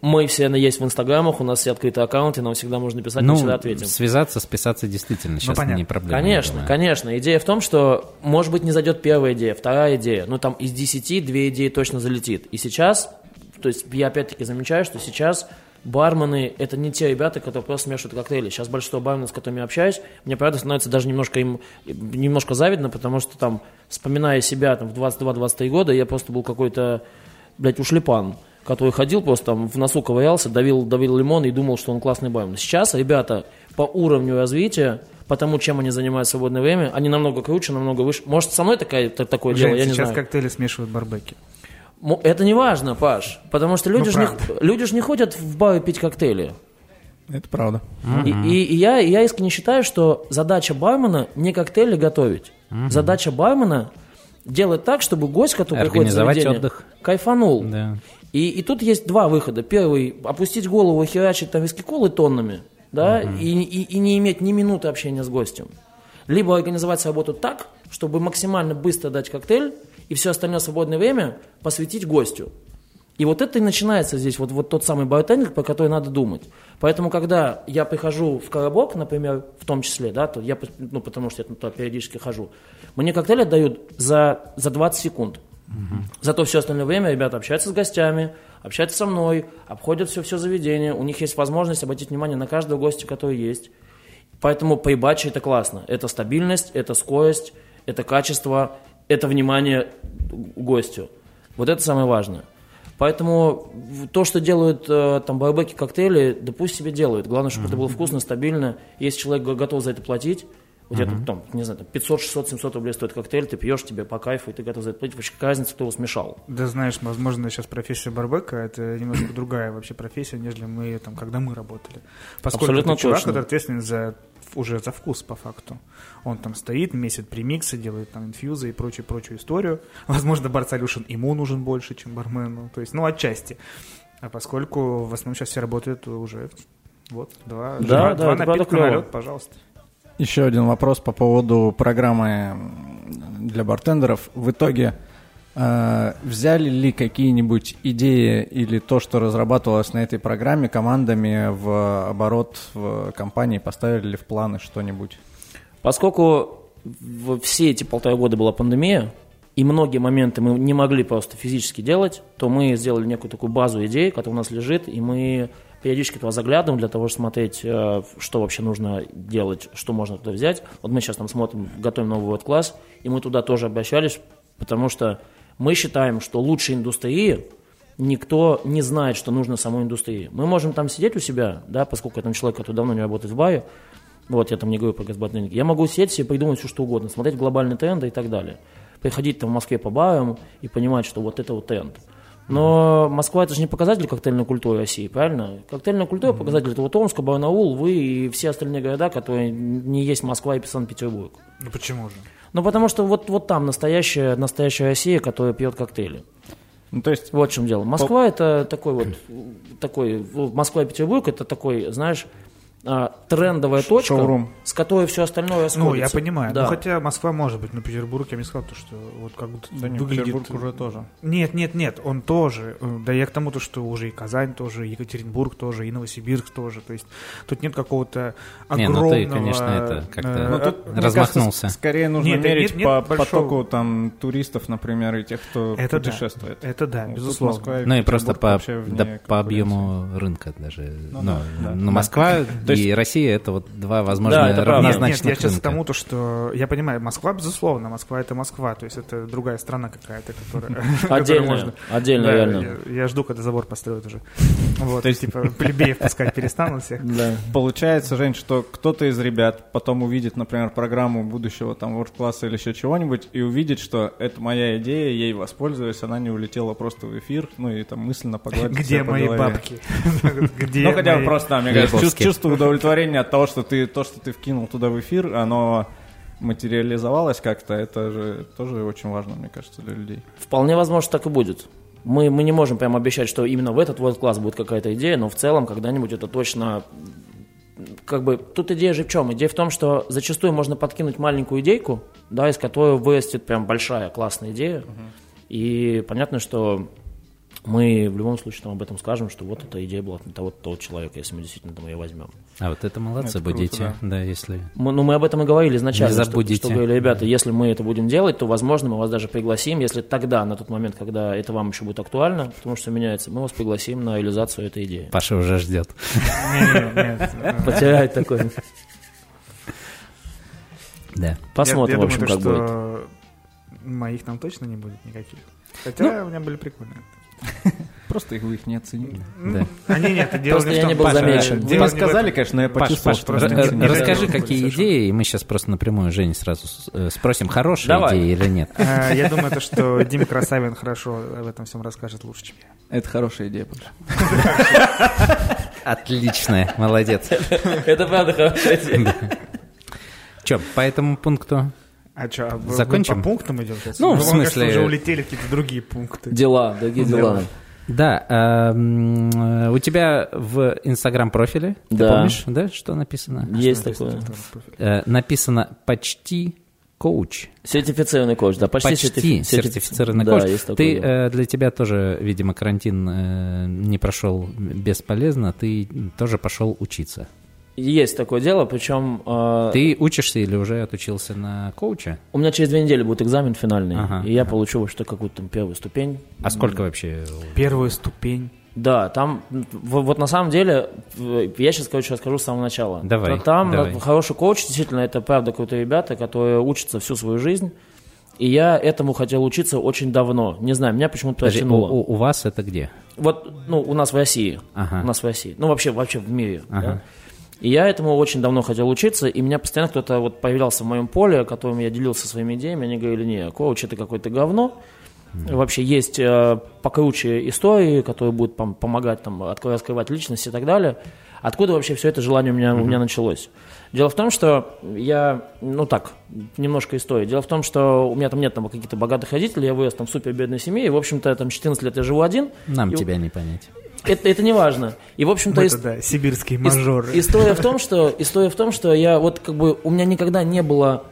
Мы все на- есть в инстаграмах, у нас все открытые аккаунты, нам всегда можно писать, мы Ну, всегда ответим. связаться, списаться действительно сейчас понятно. не проблема. Конечно, наверное. конечно. Идея в том, что, может быть, не зайдет первая идея, вторая идея. Ну, там из 10 две идеи точно залетит. И сейчас, то есть я опять-таки замечаю, что сейчас бармены – это не те ребята, которые просто смешивают коктейли. Сейчас большинство барменов, с которыми я общаюсь, мне, правда, становится даже немножко им немножко завидно, потому что там, вспоминая себя там, в 22-23 года, я просто был какой-то, блядь, ушлепан который ходил просто там в носу ковырялся, давил, давил лимон и думал, что он классный бармен. Сейчас ребята по уровню развития, по тому, чем они занимают свободное время, они намного круче, намного выше. Может, со мной такая, та- такое дело, Жень, я не сейчас знаю. коктейли смешивают барбеки. Это не важно, Паш, потому что люди, Ну, же не, люди же не ходят в бары пить коктейли. Это правда. И, и- и я, я искренне считаю, что задача бармена не коктейли готовить. Задача бармена делать так, чтобы гость, который приходит в заведение, отдых. кайфанул. Да. И, и тут есть два выхода. Первый – опустить голову, херачить там виски колы тоннами, да, и, и- и не иметь ни минуты общения с гостем. Либо организовать работу так, чтобы максимально быстро дать коктейль и все остальное свободное время посвятить гостю. И вот это и начинается здесь, вот, вот тот самый бартендинг, про который надо думать. Поэтому, когда я прихожу в коробок, например, в том числе, да, то я, ну, потому что я туда периодически хожу, мне коктейль отдают за, за 20 секунд. Зато все остальное время ребята общаются с гостями, общаются со мной, обходят все, все заведение. У них есть возможность обратить внимание на каждого гостя, который есть. Поэтому поебачи это классно. Это стабильность, это скорость, это качество, это внимание гостю. Вот это самое важное. Поэтому то, что делают э, там барбеки, коктейли, да пусть себе делают. Главное, чтобы это было вкусно, стабильно. Если человек го- готов за это платить, у тебя там, не знаю, там 500, 600, 700 рублей стоит коктейль, ты пьешь, тебе по кайфу, и ты готов за это платить. Вообще какая разница, кто его смешал? Да знаешь, возможно, сейчас профессия барбека это немножко другая вообще профессия, нежели мы там, когда мы работали. Поскольку Абсолютно это чувак, точно. который ответственен за уже за вкус по факту. Он там стоит, месяц премиксы, делает там инфьюзы и прочую-прочую историю. Возможно, бар Solution ему нужен больше, чем бармену. То есть, ну, отчасти. А поскольку в основном сейчас все работают уже вот, два, Да, два, да, два напитка на лед, пожалуйста. Еще один вопрос по поводу программы для бартендеров. В итоге э, взяли ли какие-нибудь идеи или то, что разрабатывалось на этой программе командами в оборот в компании, поставили ли в планы что-нибудь? Поскольку все эти полтора года была пандемия, и многие моменты мы не могли просто физически делать, то мы сделали некую такую базу идей, которая у нас лежит, и мы периодически туда заглядываем для того, чтобы смотреть, э, что вообще нужно делать, что можно туда взять. Вот мы сейчас там смотрим, готовим новый вот класс, и мы туда тоже обращались, потому что мы считаем, что лучше индустрии никто не знает, что нужно самой индустрии. Мы можем там сидеть у себя, да, поскольку я там человек, который давно не работает в баре, вот я там не говорю про газбатнинг. Я могу сидеть себе придумать все что угодно, смотреть глобальные тренды и так далее. Приходить там в Москве по барам и понимать, что вот это вот тренд. Но Москва это же не показатель коктейльной культуры России, правильно? Коктейльная культура показатель это вот Омск, Барнаул, вы и все остальные города, которые не есть Москва и Санкт-Петербург. Ну почему же? Ну потому что вот, вот там настоящая, настоящая Россия, которая пьет коктейли. Ну, то есть Вот в чем дело. Москва это такой вот, такой, Москва и Петербург это такой, знаешь, а, трендовая точка, шоурум. с которой все остальное расходится. Ну, я понимаю. Да. Ну, хотя Москва может быть, но Петербург, я бы не сказал, то, что вот как будто да выглядит... Петербург уже тоже. Нет, нет, нет, он тоже. Э, Да я к тому, то, что уже и Казань тоже, и Екатеринбург тоже, и Новосибирск тоже. То есть тут нет какого-то Не, ну огромного... ты, конечно, это как-то- э, Ну, э, тут Мне Размахнулся. кажется, скорее нужно Нет, мерить нет, нет по большого- потоку там туристов, например, и тех, кто это да, путешествует. Это да, Ну, безусловно. Москва и Ну и просто по, да, по объему рынка даже. Ну, да, да. ну, Москва, То и есть- Россия это вот два, возможно, Да, это правда. Нет, равнозначных нет, я сейчас к рынка. тому, то, что я понимаю, Москва, безусловно, Москва это Москва, то есть это другая страна какая-то, которая... Отдельно, можно- отдельно, реально. Я, жду, когда забор построят уже. Вот, то есть, типа, плебеев пускать перестанут всех. Да. Получается, Жень, что кто-то из ребят потом увидит, например, программу будущего там world-класса или еще чего-нибудь, и увидит, что это моя идея, я ей воспользуюсь, она не улетела просто в эфир, ну и там мысленно погладить Где мои бабки? Где Ну, хотя бы просто, мне кажется, чувство, Удовлетворения от того, что ты, то, что ты вкинул туда в эфир, оно материализовалось как-то, это же тоже очень важно, мне кажется, для людей. Вполне возможно, так и будет. Мы, мы не можем прямо обещать, что именно в этот вот класс будет какая-то идея, но в целом когда-нибудь это точно... Как бы тут идея же в чем? Идея в том, что зачастую можно подкинуть маленькую идейку, да, из которой вырастет прям большая классная идея. И понятно, что мы в любом случае там об этом скажем, что вот эта идея была от того того человека, если мы действительно там ее возьмем. А вот это молодцы Это круто, будете, да. если... Мы, ну, мы об этом и говорили изначально. Не что- забудете. Что, говорили, ребята, если мы это будем делать, то, возможно, мы вас даже пригласим, если тогда, на тот момент, когда это вам еще будет актуально, потому что меняется, мы вас пригласим на реализацию этой идеи. Паша уже ждет. Потерять такой. Да. Посмотрим, в общем, как будет. что моих там точно не будет никаких. Хотя у меня были прикольные. Просто их вы их не оценили. Да. Они нет, дело Просто я не был Паша, замечен. Вы этом. конечно, но я почувствовал, Паш, что не расскажи, какие идеи, и мы сейчас просто напрямую Жень сразу э, спросим, хорошие Давай. идеи или нет. Э, Я думаю, то, что Дима Красавин хорошо в этом всем расскажет лучше, чем я. Это хорошая идея, Паша. Отличная, молодец. Это правда хорошая идея. Че, по этому пункту? А что, Закончим? по пунктам идем сейчас? Ну, в Мы, кажется, смысле- уже улетели какие-то другие пункты. Дела, другие дела. Да, эм, э, у тебя в инстаграм-профиле, ты Да. помнишь, да, что написано? Есть такое. Э, написано «почти коуч». Сертифицированный коуч, да, почти, Почти сертифи- сертифицированный Да, коуч. есть такое Ты, э, для тебя тоже, видимо, карантин э, не прошел бесполезно, ты тоже пошел учиться. Есть такое дело, причем э, Ты учишься или уже отучился на коуча? у меня через две недели будет экзамен финальный, Ага, и я получу вот что какую-то там первую ступень. А сколько вообще? Первую ступень. Да, там, вот на самом деле, я сейчас, короче, расскажу с самого начала. Давай, Там давай. э, хороший коуч, действительно, это правда крутые ребята, которые учатся всю свою жизнь. И я этому хотел учиться очень давно. Не знаю, меня почему-то Подожди, тянуло. у- у вас это где? Вот, ну, у нас в России. Ага. У нас в России. Ну, вообще, вообще в мире. Ага. да. И я этому очень давно хотел учиться, и меня постоянно кто-то вот появлялся в моем поле, которым я делился своими идеями, они говорили, не, коуч это какое-то говно. Вообще есть э, покруче истории, которые будут пом- помогать там, раскрывать личность и так далее. Откуда вообще все это желание у меня, у меня началось? Дело в том, что я, ну так, немножко истории. Дело в том, что у меня там нет там каких-то богатых родителей, я вырос там в супер бедной семье, и, в общем-то, там 14 лет я живу один. Нам И- тебя не понять. Это, это не важно. И, в общем-то, Ну, ис- это, да, сибирские ис- мажоры. история в том, что история в том, что я вот как бы у меня никогда не было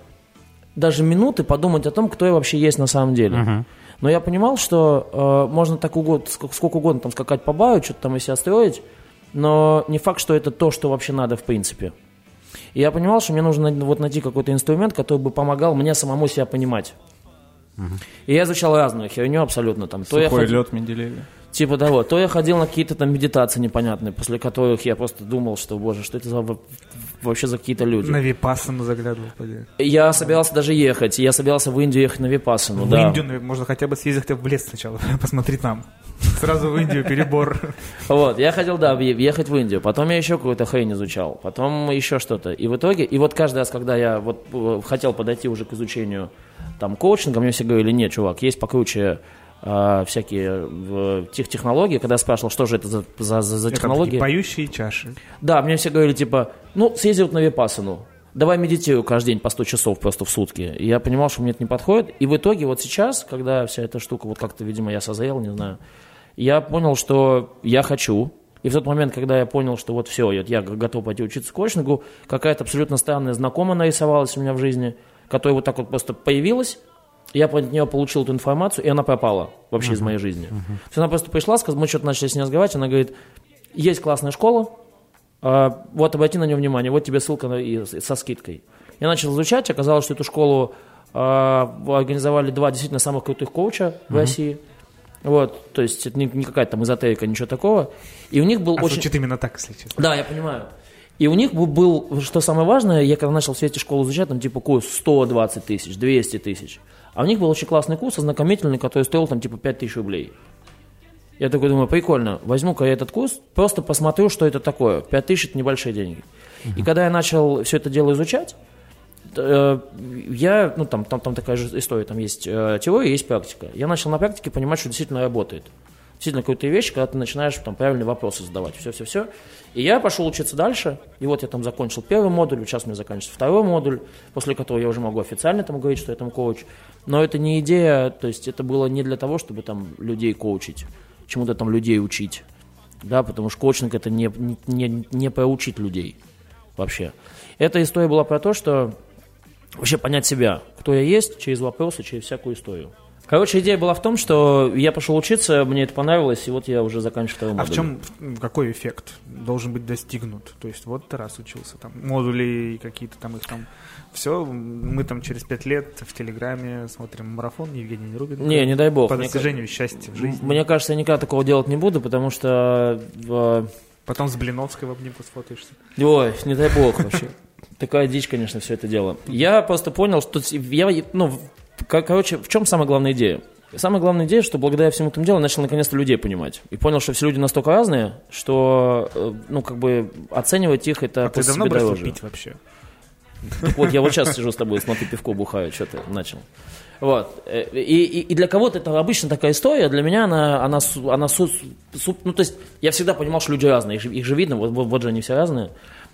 даже минуты подумать о том, кто я вообще есть на самом деле. Но я понимал, что э, можно так угодно, ск- сколько угодно там скакать по баю, что-то там из себя строить, но не факт, что это то, что вообще надо в принципе. И я понимал, что мне нужно вот найти какой-то инструмент, который бы помогал мне самому себя понимать. И я изучал разную херню абсолютно. Там, то я Сухой ходил- лед Менделеева. Типа того. То я ходил на какие-то там медитации непонятные, после которых я просто думал, что, боже, что это за, во- вообще за какие-то люди. На Випассану заглядывал. поди. Я собирался даже ехать. Я собирался в Индию ехать на Випассану. в да. Индию, наверное, можно хотя бы съездить хотя бы в лес сначала, посмотреть там. Сразу в Индию перебор. Вот, я хотел, да, в- ехать в Индию. Потом я еще какую-то хрень изучал. Потом еще что-то. И в итоге, и вот каждый раз, когда я вот э, хотел подойти уже к изучению там коучинга, мне все говорили, нет, чувак, есть покруче э, всякие э, тех технологии. Когда я спрашивал, что же это за, за, за- Это технологии. поющие чаши. Да, мне все говорили, типа, ну, съезди вот на Випассану. Давай медитирую каждый день по 100 часов просто в сутки. И я понимал, что мне это не подходит. И в итоге вот сейчас, когда вся эта штука, вот как-то, видимо, я созрел, не знаю, я понял, что я хочу. И в тот момент, когда я понял, что вот все, я, я готов пойти учиться коучингу, какая-то абсолютно странная знакомая нарисовалась у меня в жизни, которая вот так вот просто появилась, я от нее получил эту информацию, и она пропала вообще из моей жизни. То есть она просто пришла, сказ- мы что-то начали с ней разговаривать, она говорит, есть классная школа, а, вот обрати на нее внимание, вот тебе ссылка на- и со скидкой. Я начал изучать, оказалось, что эту школу а, организовали два действительно самых крутых коуча в России. Вот, то есть это не, не какая-то там эзотерика, ничего такого. И у них был А очень... звучит именно так, если честно. Да, я понимаю. И у них был, что самое важное, я когда начал в свете школу изучать, там типа курс 120 тысяч, 200 тысяч. А у них был очень классный курс, ознакомительный, который стоил там типа 5 тысяч рублей. Я такой думаю, прикольно, возьму-ка я этот курс, просто посмотрю, что это такое. 5 тысяч – это небольшие деньги. И когда я начал все это дело изучать, э, я, ну там, там, там такая же история, там есть э, теория, есть практика. Я начал на практике понимать, что действительно работает. Действительно какая-то вещь, когда ты начинаешь там правильные вопросы задавать, все-все-все. И я пошел учиться дальше, и вот я там закончил первый модуль, сейчас у меня заканчивается второй модуль, после которого я уже могу официально там говорить, что я там коуч. Но это не идея, то есть это было не для того, чтобы там людей коучить, чему-то там людей учить. Да, потому что коучинг это не, не, не проучить людей вообще. Эта история была про то, что вообще понять себя, кто я есть, через вопросы, через всякую историю. Короче, идея была в том, что я пошел учиться, мне это понравилось, и вот я уже заканчиваю второй А модуль. в чем, какой эффект должен быть достигнут? То есть вот ты раз учился, там, модули какие-то там их там, все, мы там через пять лет в Телеграме смотрим марафон Евгений Рубин. Не, не дай бог. По Мне достижению счастья в жизни. Мне кажется, я никогда такого делать не буду, потому что... э, Потом с Блиновской в обнимку сфотаешься. Ой, не дай бог вообще. Такая дичь, конечно, все это дело. Я просто понял, что я, ну, короче, в чем самая главная идея? Самая главная идея, что благодаря всему этому делу я начал наконец-то людей понимать. И понял, что все люди настолько разные, что, э, ну, как бы, оценивать их это А ты давно бросил дороже. пить вообще? Так вот, я вот сейчас сижу с тобой, смотрю, пивко бухаю, что ты начал. Вот. Э, И, и- и для кого-то это обычно такая история, для меня она, она, она су- су- ну, то есть, я всегда понимал, что люди разные, их же, их же видно, вот, вот, вот же они все разные.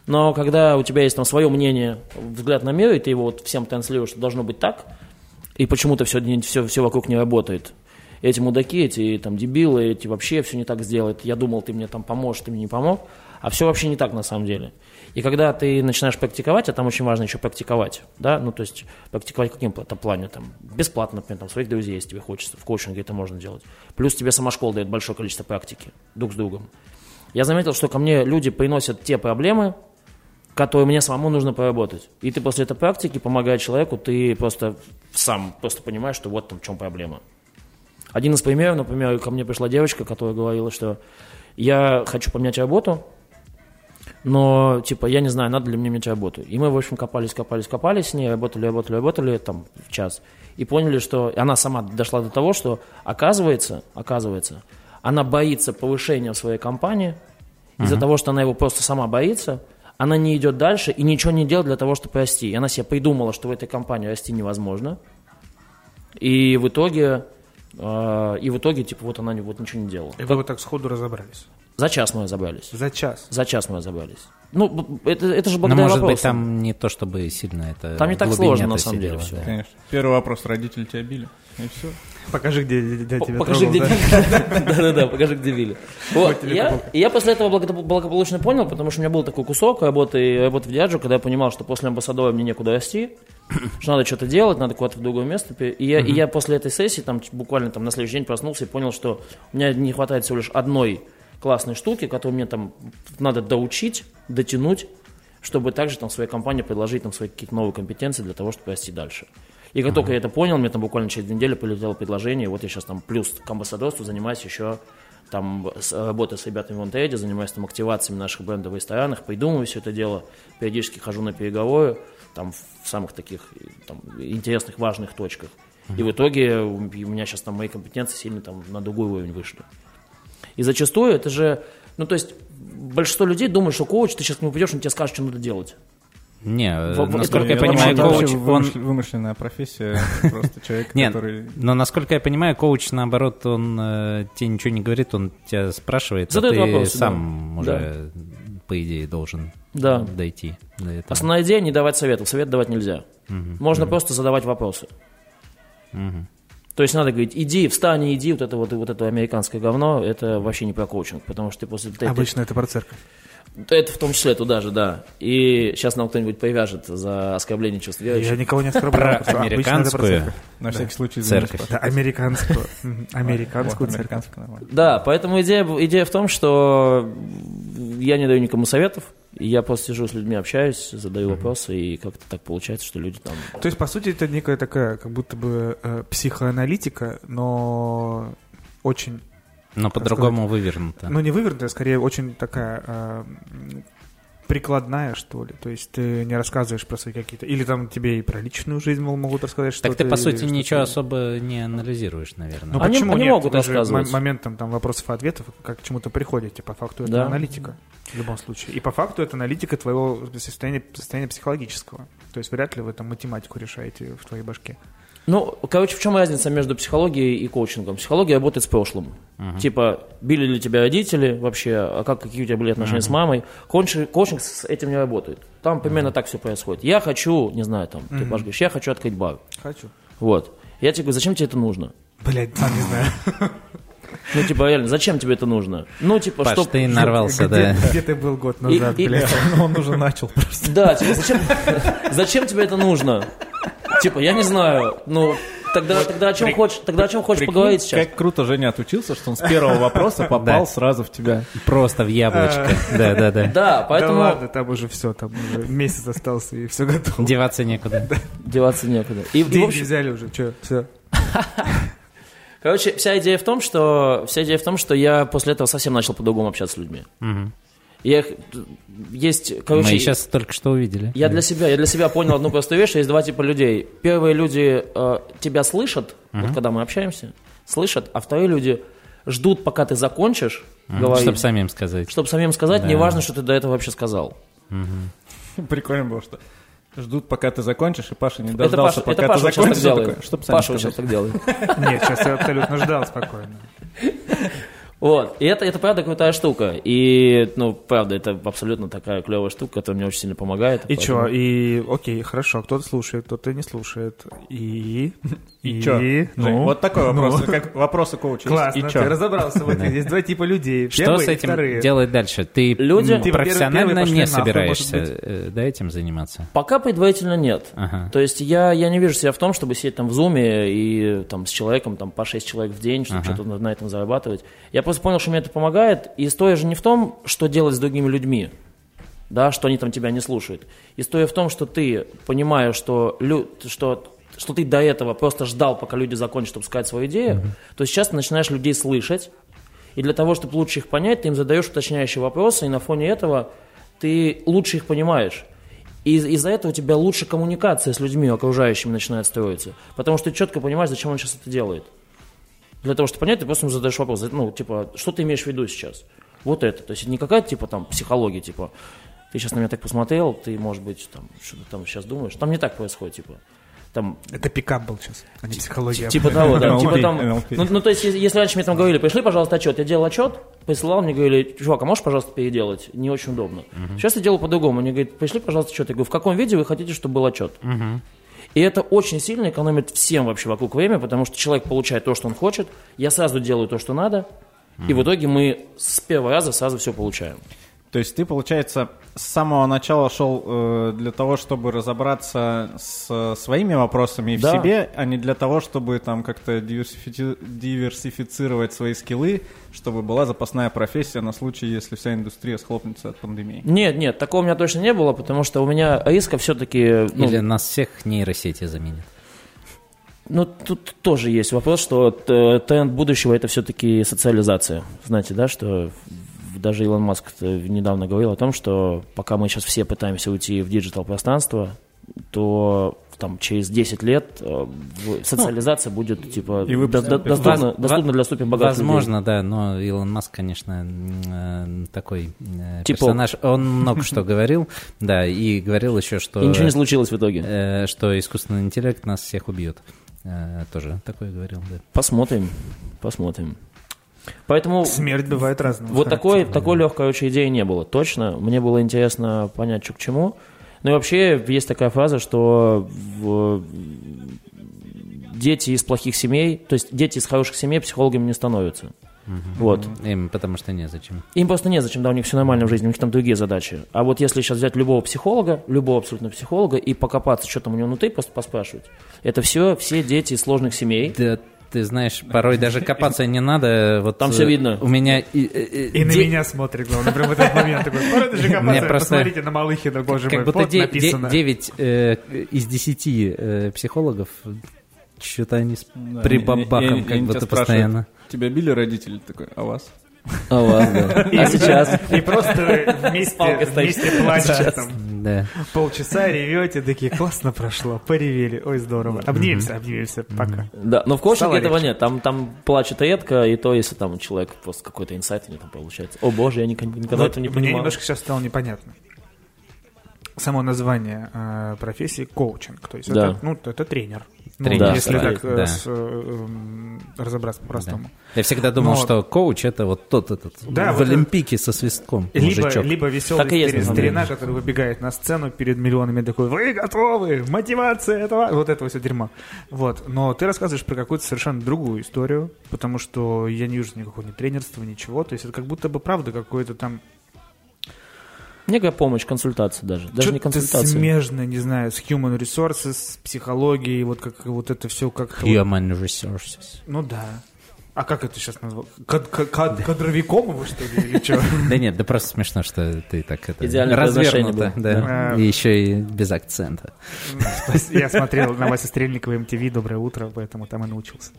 Но когда у тебя есть там свое мнение, взгляд на мир, и ты его вот всем транслируешь, что должно быть так, и почему-то все, все, все вокруг не работает. Эти мудаки, эти там дебилы, эти вообще все не так сделают. Я думал, ты мне там поможешь, ты мне не помог. А все вообще не так на самом деле. И когда ты начинаешь практиковать, а там очень важно еще практиковать, да, ну то есть практиковать в каком-то плане, там, бесплатно, например, там, своих друзей, если тебе хочется, в коучинге это можно делать. Плюс тебе сама школа дает большое количество практики друг с другом. Я заметил, что ко мне люди приносят те проблемы, которые мне самому нужно поработать. И ты после этой практики, помогая человеку, ты просто сам просто понимаешь, что вот там в чем проблема. Один из примеров, например, ко мне пришла девочка, которая говорила, что я хочу поменять работу, но, типа, я не знаю, надо ли мне менять работу. И мы, в общем, копались, копались, копались с ней, работали, работали, работали, там, в час. И поняли, что она сама дошла до того, что, оказывается, оказывается, она боится повышения в своей компании, из-за того, что она его просто сама боится, она не идет дальше и ничего не делает для того, чтобы расти. И она себе придумала, что в этой компании расти невозможно. И в итоге, э, и в итоге, типа, вот она вот ничего не делала. И вы вот так сходу разобрались. За час мы разобрались. За час. За час мы разобрались. Ну, это, это же Но, благодаря может быть, вопросам. там не то чтобы сильно это... Там не так сложно, на самом деле, всё. да. Конечно. Первый вопрос, родители тебя били, и все. Покажи, где дядя тебя Покажи, трогал, где да? Да-да-да, покажи, где били. Вот, я, я после этого благо- благополучно понял, потому что у меня был такой кусок работы, работы в Диаджо, когда я понимал, что после амбассадора мне некуда расти, что надо что-то делать, надо куда-то в другое место. И я, и я после этой сессии, там, буквально там, на следующий день проснулся и понял, что у меня не хватает всего лишь одной классной штуки, которую мне там надо доучить, дотянуть, чтобы также там своей компании предложить там свои какие-то новые компетенции для того, чтобы расти дальше. И как только я это понял, мне там буквально через две недели полетело предложение, и вот я сейчас там плюс к амбассадорству занимаюсь еще там с, работой с ребятами в Онтейде, занимаюсь там активациями наших брендов в ресторанах, придумываю все это дело, периодически хожу на переговоры, там в самых таких там, интересных, важных точках. И в итоге у у меня сейчас там мои компетенции сильно там на другой уровень вышли. И зачастую это же, ну то есть большинство людей думают, что коуч, ты сейчас к нему придешь, он тебе скажет, что надо делать. Не, э, В- в- насколько я я думаю, понимаю, это коуч, вообще он... вымыш- вымышленная профессия, просто человек, Нет, который... но насколько я понимаю, коуч, наоборот, он э, тебе ничего не говорит, он тебя спрашивает, Задает а ты вопросы, сам да. уже, по идее, должен Да. дойти до этого. Основная идея не давать советов. Совет давать нельзя. Можно просто задавать вопросы. То есть надо говорить, иди, встань и иди, вот это вот, вот это американское говно, это вообще не про коучинг, потому что ты после... ты- ты- Обычно это про церковь. Это в том числе туда же, да. И сейчас нам кто-нибудь повяжет за оскорбление чувств верующих. Я никого не оскорбляю. Про американскую. На всякий случай Церковь. Да, американскую. Американскую церковь. Да, поэтому идея, идея в том, что я не даю никому советов, я просто сижу с людьми, общаюсь, задаю вопросы, и как-то так получается, что люди там... То есть, по сути, это некая такая, как будто бы э, психоаналитика, но очень, Но по-другому вывернуто. ну не вывернутая, скорее очень такая, э, прикладная, что ли. То есть ты не рассказываешь про свои какие-то... Или там тебе и про личную жизнь мол, могут рассказать, что Так ты, по сути, ничего особо не анализируешь, наверное. Ну Они- почему они нет? могут Вы же рассказывать. моментом там вопросов и ответов как к чему-то приходите. По факту это Да. аналитика в любом случае. И по факту это аналитика твоего состояния, состояния психологического. То есть вряд ли вы там математику решаете в твоей башке. Ну, короче, в чем разница между психологией и коучингом? Психология работает с прошлым. Типа, били ли тебя родители вообще, а как, какие у тебя были отношения с мамой? Коучинг, коучинг с этим не работает. Там примерно так все происходит. Я хочу, не знаю, там, ты Паш, говоришь, я хочу открыть бар. Хочу. Вот. Я тебе говорю, зачем тебе это нужно? Блять, сам не знаю. Ну, типа, реально, зачем тебе это нужно? Ну, типа, Паш, чтоб- ты нарвался, где, да. где ты был год назад, и- блядь? Ну, он уже начал просто. Да, типа, зачем, зачем тебе это нужно? Типа, я не знаю, ну, тогда, тогда о чем хочешь, тогда о чем хочешь Прикинь, поговорить сейчас? Как круто Женя отучился, что он с первого вопроса попал Да. сразу в тебя. Просто в яблочко. Да-да-да. Да, поэтому Да ладно, там уже все, там уже месяц остался и все готово. Деваться некуда. деваться некуда. И, и, в Деньги общем, взяли уже, что, все. короче, вся идея в том, что вся идея в том, что я после этого совсем начал по-другому общаться с людьми. Я их- есть, короче, Мы сейчас только что увидели. Я для себя, я для себя понял одну простую вещь, что есть два типа людей. Первые люди э, тебя слышат, вот когда мы общаемся, слышат, а вторые люди ждут, пока ты закончишь говорить, Чтобы самим сказать. чтобы самим сказать, Да. неважно, что ты до этого вообще сказал. Прикольно было, что ждут, пока ты закончишь, и Паша не это дождался, Паша, это пока Паша ты вот сейчас так закончишь. делает. сами Паша сейчас так делает. Нет, сейчас я абсолютно ждал спокойно. Вот. И это, это правда крутая штука. И, ну, правда, это абсолютно такая клевая штука, которая мне очень сильно помогает. И Поэтому- что? И окей, хорошо, кто-то слушает, кто-то не слушает. И... И чё? Жень, Ну, вот такой вопрос, ну. как вопросы коуча. Классно, И ты чё? разобрался. Вот есть два типа людей. Что с и этим делать дальше? Ты Люди- профессионально не собираешься э, да, этим заниматься? Пока предварительно нет. То есть я, я не вижу себя в том, чтобы сидеть там в зуме и там с человеком там по 6 человек в день, чтобы что-то на, этом зарабатывать. Я просто понял, что мне это помогает. И история же не в том, что делать с другими людьми, да, что они там тебя не слушают. История в том, что ты, понимая, что, лю- что, что ты до этого просто ждал, пока люди закончат, сказать свою идею, то сейчас ты начинаешь людей слышать. И для того, чтобы лучше их понять, ты им задаешь уточняющие вопросы, и на фоне этого ты лучше их понимаешь. И из- из-за этого у тебя лучше коммуникация с людьми окружающими начинает строиться. Потому что ты четко понимаешь, зачем он сейчас это делает. Для того, чтобы понять, ты просто ему задаешь вопрос. Ну, типа, что ты имеешь в виду сейчас? Вот это. То есть это не какая-то, типа, там, психология, типа, ты сейчас на меня так посмотрел, ты, может быть, там, что ты там сейчас думаешь. Там не так происходит, типа. Там, Это пикап был сейчас, а не психология. Типа того, да. Типа там, ну, ну, то есть, если, если раньше мне там говорили, пришли, пожалуйста, отчет, я делал отчет, присылал, мне говорили, чувак, а можешь, пожалуйста, переделать? Не очень удобно. Сейчас я делаю по-другому. Мне говорят, пришли, пожалуйста, отчет. Я говорю, в каком виде вы хотите, чтобы был отчет? И это очень сильно экономит всем вообще вокруг время, потому что человек получает то, что он хочет, я сразу делаю то, что надо, и в итоге мы с первого раза сразу все получаем. То есть ты, получается, с самого начала шел э, для того, чтобы разобраться с своими вопросами в Да. себе, а не для того, чтобы там как-то диверсифи- диверсифицировать свои скиллы, чтобы была запасная профессия на случай, если вся индустрия схлопнется от пандемии. Нет, нет, такого у меня точно не было, потому что у меня риска все-таки... Ну, Или нас всех нейросети заменят? Ну, тут тоже есть вопрос, что т- тренд будущего это все-таки социализация. Знаете, да, что в- даже Илон Маск недавно говорил о том, что пока мы сейчас все пытаемся уйти в digital пространство, то там через 10 лет э, в- социализация будет типа И до- до- доступна, доступна для супер богатых людей. Возможно, да, но Илон Маск, конечно, э, такой э, Типа- персонаж. Он много что говорил, да, и говорил еще, что, И ничего не случилось в итоге. что искусственный интеллект нас всех убьет. Тоже такое говорил, да. Посмотрим, посмотрим. Поэтому Смерть бывает разная. Вот такой, такой легкой очень идеи не было, точно. Мне было интересно понять, что к чему. Ну и вообще есть такая фраза, что в- дети из плохих семей, то есть дети из хороших семей психологами не становятся. Вот. Им потому что незачем. Им просто незачем, да, у них все нормально в жизни, у них там другие задачи. А вот если сейчас взять любого психолога, любого абсолютно психолога, и покопаться, что там у него внутри, просто поспрашивать, это все, все дети из сложных семей. Да, ты знаешь, порой даже копаться не надо. Вот Там всё э, видно. У меня и- и- И на меня смотрит, главное, прям в этот момент такой, «Пора даже копаться, просто- посмотрите на Малыхина, боже как мой, будто вот де- написано. 9 э, из 10 э, психологов что-то они с Да, прибабахом как будто постоянно. Тебя били родители? Такой, а вас? А у вас, да. А сейчас? И просто вместе, вместе плачете там. Да. Полчаса ревете, такие, классно прошло, поревели, ой, здорово. Обнимемся, обнимемся, пока. Да, но в коучинге Стало этого нет. Там, там плачет редко, и то, если там у человека просто какой-то инсайт у него там получается. О боже, я никогда, этого не Мне понимал. немножко сейчас стало непонятно. Само название э, профессии коучинг, то есть Да. это, ну, это тренер. Ну, Тренер, если да, так э, да. с, э, эм, разобраться по-простому. Я всегда думал, Но- что коуч это вот тот этот Да, в вот Олимпике со свистком. Либо, мужичок. либо веселый Так и есть, старина, который выбегает на сцену перед миллионами такой, вы готовы, мотивация этого, вот этого все дерьмо. Вот, но ты рассказываешь про какую-то совершенно другую историю, потому что я не вижу никакого ни тренерства, ничего, то есть это как будто бы правда какой-то там Некая помощь, консультация даже. Даже не что-то консультация. смежное, не знаю, с human resources, с психологией, вот как вот это все вот- Human resources. ну да. А как это сейчас назвал? Кад- кад- кад- Кадровиком его, что ли, или что? Да нет, да просто смешно, что ты так это Идеальное развернуто, да. Да. И еще и без акцента. Я смотрел на Вася Стрельникова MTV «Доброе утро», поэтому там и научился.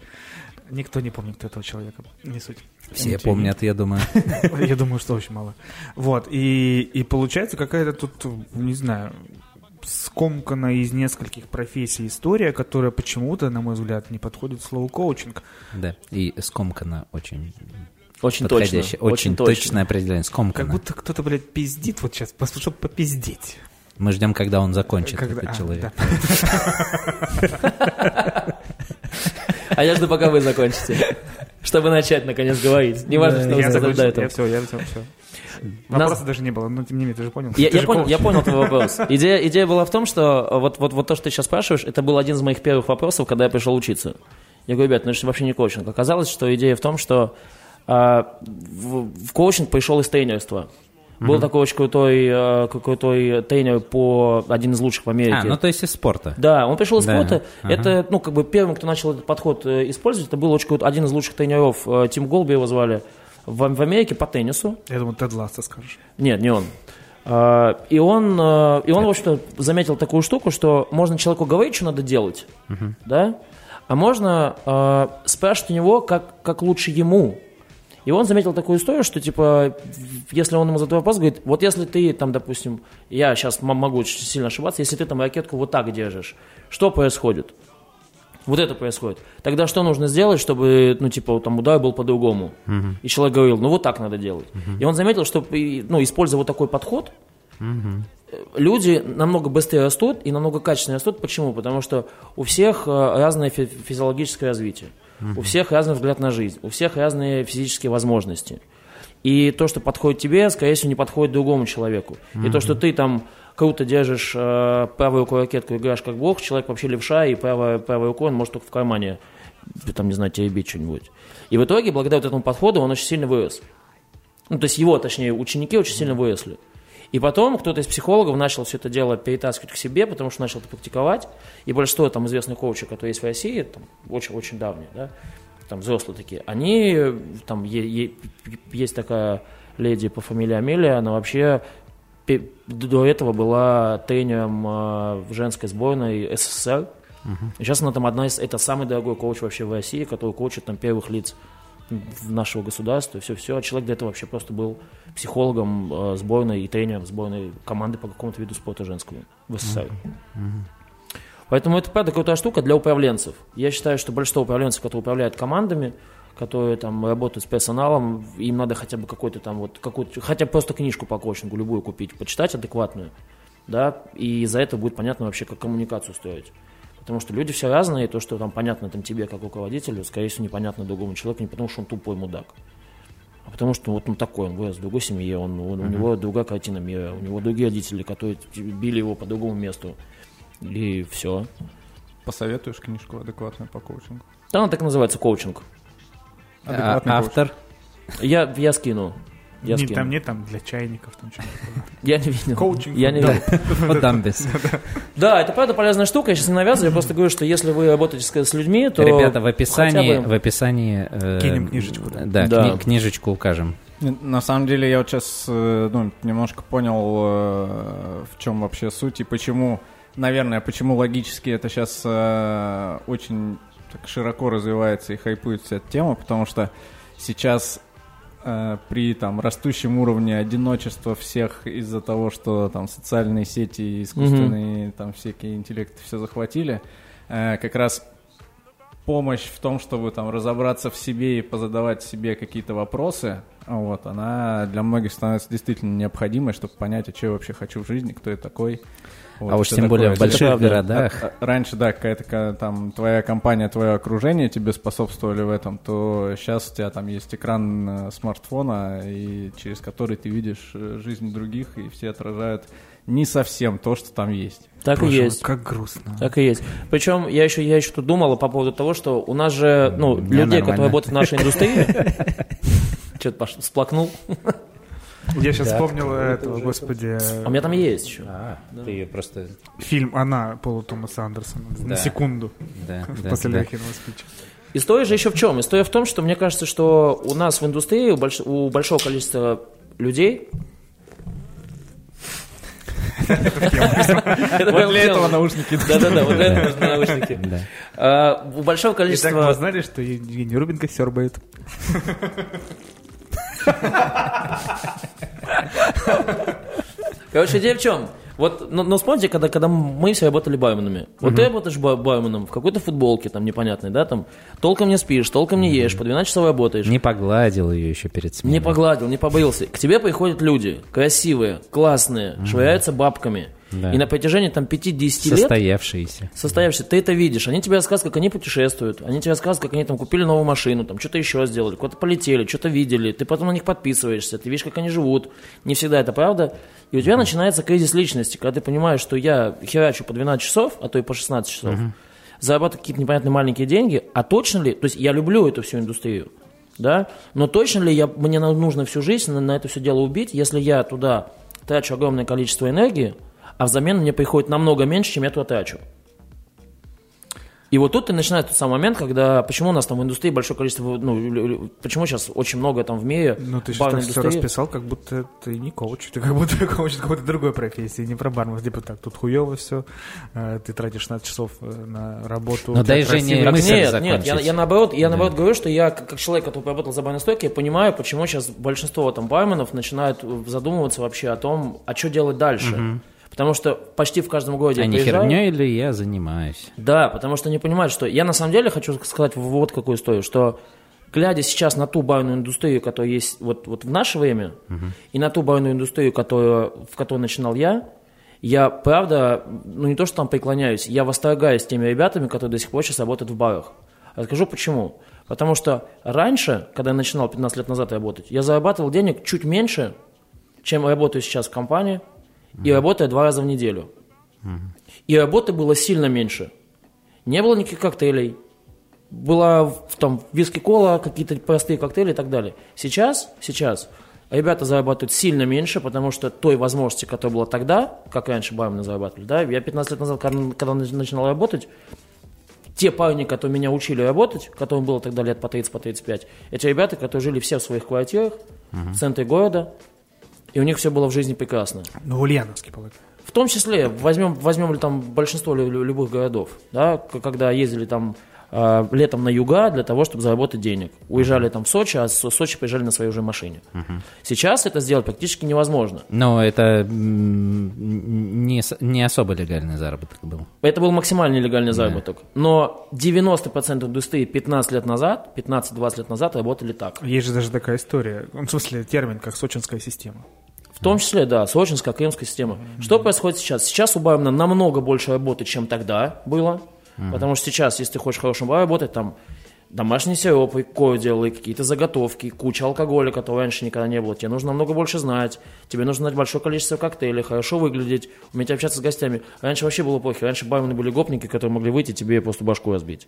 Никто не помнит, кто этого человека. Не суть. Все MTV. помнят, я думаю. Я думаю, что очень мало. Вот. И, и получается какая-то тут, не знаю, скомкана из нескольких профессий история, которая почему-то, на мой взгляд, не подходит слову коучинг. Да, и скомкано очень Очень точно. подходящее. Очень, точное определение. Скомкано. Как будто кто-то, блядь, пиздит вот сейчас, чтобы попиздеть. Мы ждем, когда он закончит, Когда- этот а, человек. да. А я жду, пока вы закончите. Чтобы начать, наконец, говорить. Не важно, что вы Я сказали до закончил, этого. я все, я все, все. Нас- Вопроса даже не было, но тем не менее, ты же понял. Я, Ты я же понял, коуч. я понял твой вопрос. Идея, идея была в том, что вот, вот, вот то, что ты сейчас спрашиваешь, это был один из моих первых вопросов, когда я пришел учиться. Я говорю, ребят, ну это вообще не коучинг. Оказалось, что идея в том, что а, в, в коучинг пришел из тренерства. Был такой очень крутой, э, крутой тренер по один из лучших в Америке. А, ну то есть из спорта. Да, он пришел из Да, спорта. ага. Это, ну, как бы первым, кто начал этот подход э, использовать, это был очень крутой- один из лучших тренеров, э, Тим Голби его звали, в, в Америке по теннису. Я думал, Тед Ласса скажешь. Нет, не он. И он, и он, в общем-то, заметил такую штуку, что можно человеку говорить, что надо делать, да, а можно спрашивать у него, как, как лучше ему. И он заметил такую историю, что, типа, если он ему задает вопрос, говорит, вот если ты, там, допустим, я сейчас могу очень сильно ошибаться, если ты там ракетку вот так держишь, что происходит? Вот это происходит. Тогда что нужно сделать, чтобы, ну, типа, там удар был по-другому? И человек говорил, ну, вот так надо делать. И он заметил, что, ну, используя вот такой подход, э, люди намного быстрее растут и намного качественнее растут. Почему? Потому что у всех э, разное фи- физиологическое развитие. У всех разный взгляд на жизнь. У всех разные физические возможности. И то, что подходит тебе, скорее всего, не подходит другому человеку. И то, что ты там круто держишь э, правую руку ракетку играешь как бог, человек вообще левша, и правой, правой рукой он может только в кармане, там, не знаю, теребить что-нибудь. И в итоге, благодаря вот этому подходу, он очень сильно вырос. Ну, то есть его, точнее, ученики очень сильно выросли. И потом кто-то из психологов начал все это дело перетаскивать к себе, потому что начал это практиковать. И большинство там известных коучей, которые есть в России, там, очень-очень давние, да, там взрослые такие, они, там есть такая леди по фамилии Амелия, она вообще до этого была тренером э, в женской сборной СССР. И сейчас она там одна из, это самый дорогой коуч вообще в России, который коучит там первых лиц нашего государства, все-все. А человек до этого вообще просто был психологом э, сборной и тренером сборной команды по какому-то виду спорта женского в СССР. Поэтому это, правда, крутая штука для управленцев. Я считаю, что большинство управленцев, которые управляют командами, которые там работают с персоналом, им надо хотя бы какой-то там вот, какую-то, хотя бы просто книжку по коучингу любую купить, почитать адекватную, да, и за это будет понятно вообще, как коммуникацию строить. Потому что люди все разные, и то, что там понятно там, тебе как руководителю, скорее всего, непонятно другому человеку, не потому что он тупой мудак, а потому что вот он такой, он вырос в другой семье, он, он- у него другая картина мира, у него другие родители, которые били его по другому месту, и все. Посоветуешь книжку адекватную по коучингу? Да, она так и называется, коучинг. А, Адекватный коуч. автор? Я, я скину. Я Не, там нет там для чайников, там что-то. Я не видел. Коучинг. Я не видел. Вот. Да, это правда полезная штука. Я сейчас не навязываю, я просто говорю, что если вы работаете с, людьми, то Ребята, в описании, в описании э, Кинем книжечку, да. Да, Да. кни- книжечку укажем. На самом деле я вот сейчас ну, немножко понял, э, в чем вообще суть и почему, наверное, почему логически это сейчас очень так широко развивается и хайпует вся эта тема, потому что сейчас э, при там растущем уровне одиночества всех из-за того, что там социальные сети, искусственные там всякие интеллекты все захватили, э, как раз помощь в том, чтобы там разобраться в себе и позадавать себе какие-то вопросы, вот, она для многих становится действительно необходимой, чтобы понять, а что я вообще хочу в жизни, кто я такой. Вот, а уж тем более в такое. больших Это городах. А- а- Раньше, да, какая-то ка- там твоя компания, твое окружение тебе способствовали в этом, то сейчас у тебя там есть экран э, смартфона, и через который ты видишь э, жизнь других, и все отражают не совсем то, что там есть. Так и Боже, есть. Как грустно. Так и есть. Причем я еще, я еще тут думал по поводу того, что у нас же, ну, меня людей, нормально. которые работают в нашей индустрии, что-то всплакнул. Я сейчас вспомнил этого, господи, А у меня там есть еще. А, ты просто... фильм «Она» Пола Томаса Андерсона. На секунду. Да, да, После. Лехиного спича. История же еще в чем? История в том, что мне кажется, что у нас в индустрии, у, больш- у большого количества людей... Вот для этого наушники. Да-да-да, вот для этого нужны наушники. А, У большого Итак, вы количества... знали, что Евгений Рубинка сербает? Короче, идея в чем? Вот, ну, ну вспомните, когда, когда мы все работали барменами. Вот ты работаешь ба- барменом в какой-то футболке там непонятной, да, там, толком не спишь, толком не ешь, по 12 часов работаешь. Не погладил ее еще перед сменой. Не погладил, не побоился. К тебе приходят люди, красивые, классные, швыряются бабками. Да. И на протяжении там 5-10 лет Состоявшиеся. состоявшийся, ты это видишь. Они тебе рассказывают, как они путешествуют. Они тебе рассказывают, как они там купили новую машину, там что-то еще сделали, куда-то полетели, что-то видели. Ты потом на них подписываешься, ты видишь, как они живут. Не всегда это правда. И у тебя начинается кризис личности, когда ты понимаешь, что я херачу по 12 часов, а то и по 16 часов, зарабатываю какие-то непонятные маленькие деньги, а точно ли, то есть я люблю эту всю индустрию, да, но точно ли я, мне нужно всю жизнь на, на это все дело убить, если я туда трачу огромное количество энергии, а взамен мне приходит намного меньше, чем я туда трачу. И вот тут и начинается тот самый момент, когда почему у нас там в индустрии большое количество, ну, почему сейчас очень много там в мире Ну, ты же барной так все расписал, как будто ты не коуч. Ты как будто коуч какой-то другой профессии, не про барменов. Типа так, тут хуево все. Ты тратишь 16 часов э, на работу. Ну, дай красивый- Так мысль нет, нет, я, я наоборот, я наоборот говорю, что я как, человек, который поработал за барной стойкой, я понимаю, почему сейчас большинство там барменов начинают э, задумываться вообще о том, а что делать дальше. Потому что почти в каждом городе А я не приезжаю- херней ли я занимаюсь? Да, потому что они понимают, что я на самом деле хочу сказать вот какую историю, что глядя сейчас на ту барную индустрию, которая есть вот, вот в наше время, и на ту барную индустрию, которую, в которой начинал я, я правда, ну не то, что там преклоняюсь, я восторгаюсь теми ребятами, которые до сих пор сейчас работают в барах. Расскажу почему. Потому что раньше, когда я начинал 15 лет назад работать, я зарабатывал денег чуть меньше, чем работаю сейчас в компании, и работаю два раза в неделю. И работы было сильно меньше. Не было никаких коктейлей. Была в- там виски-кола, какие-то простые коктейли и так далее. Сейчас, сейчас ребята зарабатывают сильно меньше, потому что той возможности, которая была тогда, как раньше бармены зарабатывали, да, я 15 лет назад, когда, когда начинал работать, те парни, которые меня учили работать, которым было тогда лет по 30, по 35, эти ребята, которые жили все в своих квартирах, в центре города, и у них все было в жизни прекрасно. Ну, Ульяновский, полагаю. В том числе, возьмем, возьмем ли там большинство лю- лю- любых городов, да, когда ездили там э, летом на юга для того, чтобы заработать денег. Уезжали там в Сочи, а с Сочи приезжали на своей уже машине. Сейчас это сделать практически невозможно. Но это не, не особо легальный заработок был. Это был максимально нелегальный заработок. Но 90% индустрии 15 лет назад, 15-20 лет назад работали так. Есть же даже такая история. Ну, В смысле, термин, как сочинская система. В том числе, да, сочинская, крымская система. Что происходит сейчас? Сейчас у бармена намного больше работы, чем тогда было. Потому что сейчас, если ты хочешь в хорошем баре работать, там домашние сиропы, кордилы, какие-то заготовки, куча алкоголя, которого раньше никогда не было. Тебе нужно намного больше знать. Тебе нужно знать большое количество коктейлей, хорошо выглядеть, уметь общаться с гостями. Раньше вообще было плохо. Раньше бармены были гопники, которые могли выйти тебе просто башку разбить.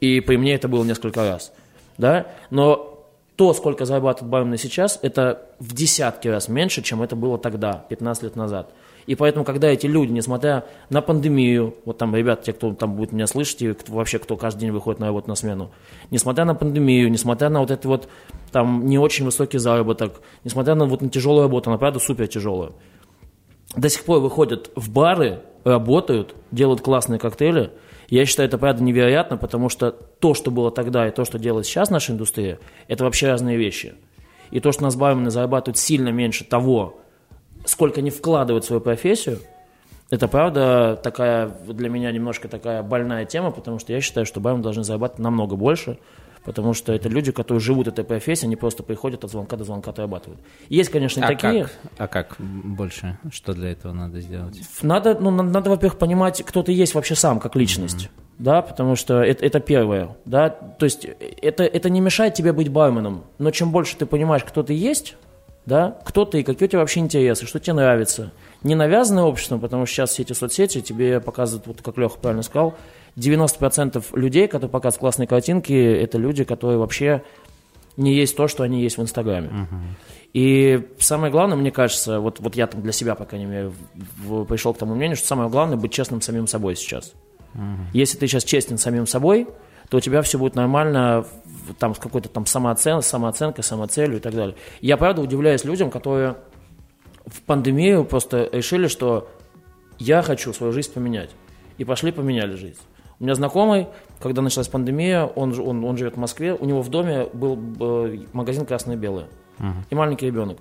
И при мне это было несколько раз. Да? Но то, сколько зарабатывает бармены сейчас, это в десятки раз меньше, чем это было тогда, 15 лет назад. И поэтому, когда эти люди, несмотря на пандемию, вот там ребята, те, кто там будет меня слышать, и кто, вообще кто каждый день выходит на работу на смену, несмотря на пандемию, несмотря на вот это вот там не очень высокий заработок, несмотря на вот на тяжелую работу, она правда супер тяжелая, до сих пор выходят в бары, работают, делают классные коктейли. Я считаю, это правда невероятно, потому что то, что было тогда, и то, что делает сейчас наша индустрия, это вообще разные вещи. и то, что у нас бармены зарабатывают сильно меньше того, сколько они вкладывают в свою профессию, это правда такая для меня немножко такая больная тема, потому что я считаю, что бармены должны зарабатывать намного больше, потому что это люди, которые живут этой профессией, они просто приходят от звонка до звонка отрабатывают. Есть, конечно, и А такие. как? А как больше? Что для этого надо сделать? Надо, ну, надо, надо, во-первых, понимать, кто ты есть вообще сам, как личность. Да, потому что это, это первое, да, то есть это, это не мешает тебе быть барменом, но чем больше ты понимаешь, кто ты есть, да, кто ты и какие у тебя вообще интересы, что тебе нравится, не навязанное обществом, потому что сейчас все эти соцсети тебе показывают, вот как Леха правильно сказал, 90% людей, которые показывают классные картинки, это люди, которые вообще не есть то, что они есть в Инстаграме. И самое главное, мне кажется, вот, вот я там для себя, по крайней мере, в- в- пришел к тому мнению, что самое главное быть честным самим собой сейчас. Если ты сейчас честен самим собой, то у тебя все будет нормально, там, с какой-то там самооцен, самооценкой, самоцелью и так далее. Я, правда, удивляюсь людям, которые в пандемию просто решили, что я хочу свою жизнь поменять. И пошли поменяли жизнь. У меня знакомый, когда началась пандемия, он, он, он живет в Москве, у него в доме был э, магазин «Красное и белое». И маленький ребенок.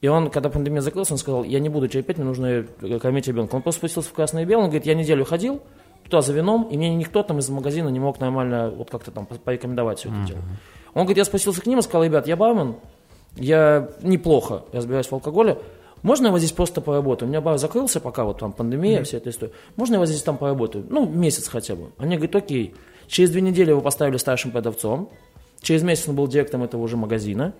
И он, когда пандемия закрылась, он сказал, я не буду терпеть, мне нужно э, кормить ребенка. Он просто спустился в «Красное и белое», он говорит, я неделю ходил туда за вином, и мне никто там из магазина не мог нормально вот как-то там по- порекомендовать все это дело. Он говорит, я спустился к ним и сказал, ребят, я бармен, я неплохо разбираюсь в алкоголе, можно я вот здесь просто поработаю? У меня бар закрылся, пока вот там пандемия, вся эта история. Можно я вот здесь там поработаю? Ну, месяц хотя бы. Они говорят, окей. Через две недели его поставили старшим продавцом. Через месяц он был директором этого уже магазина.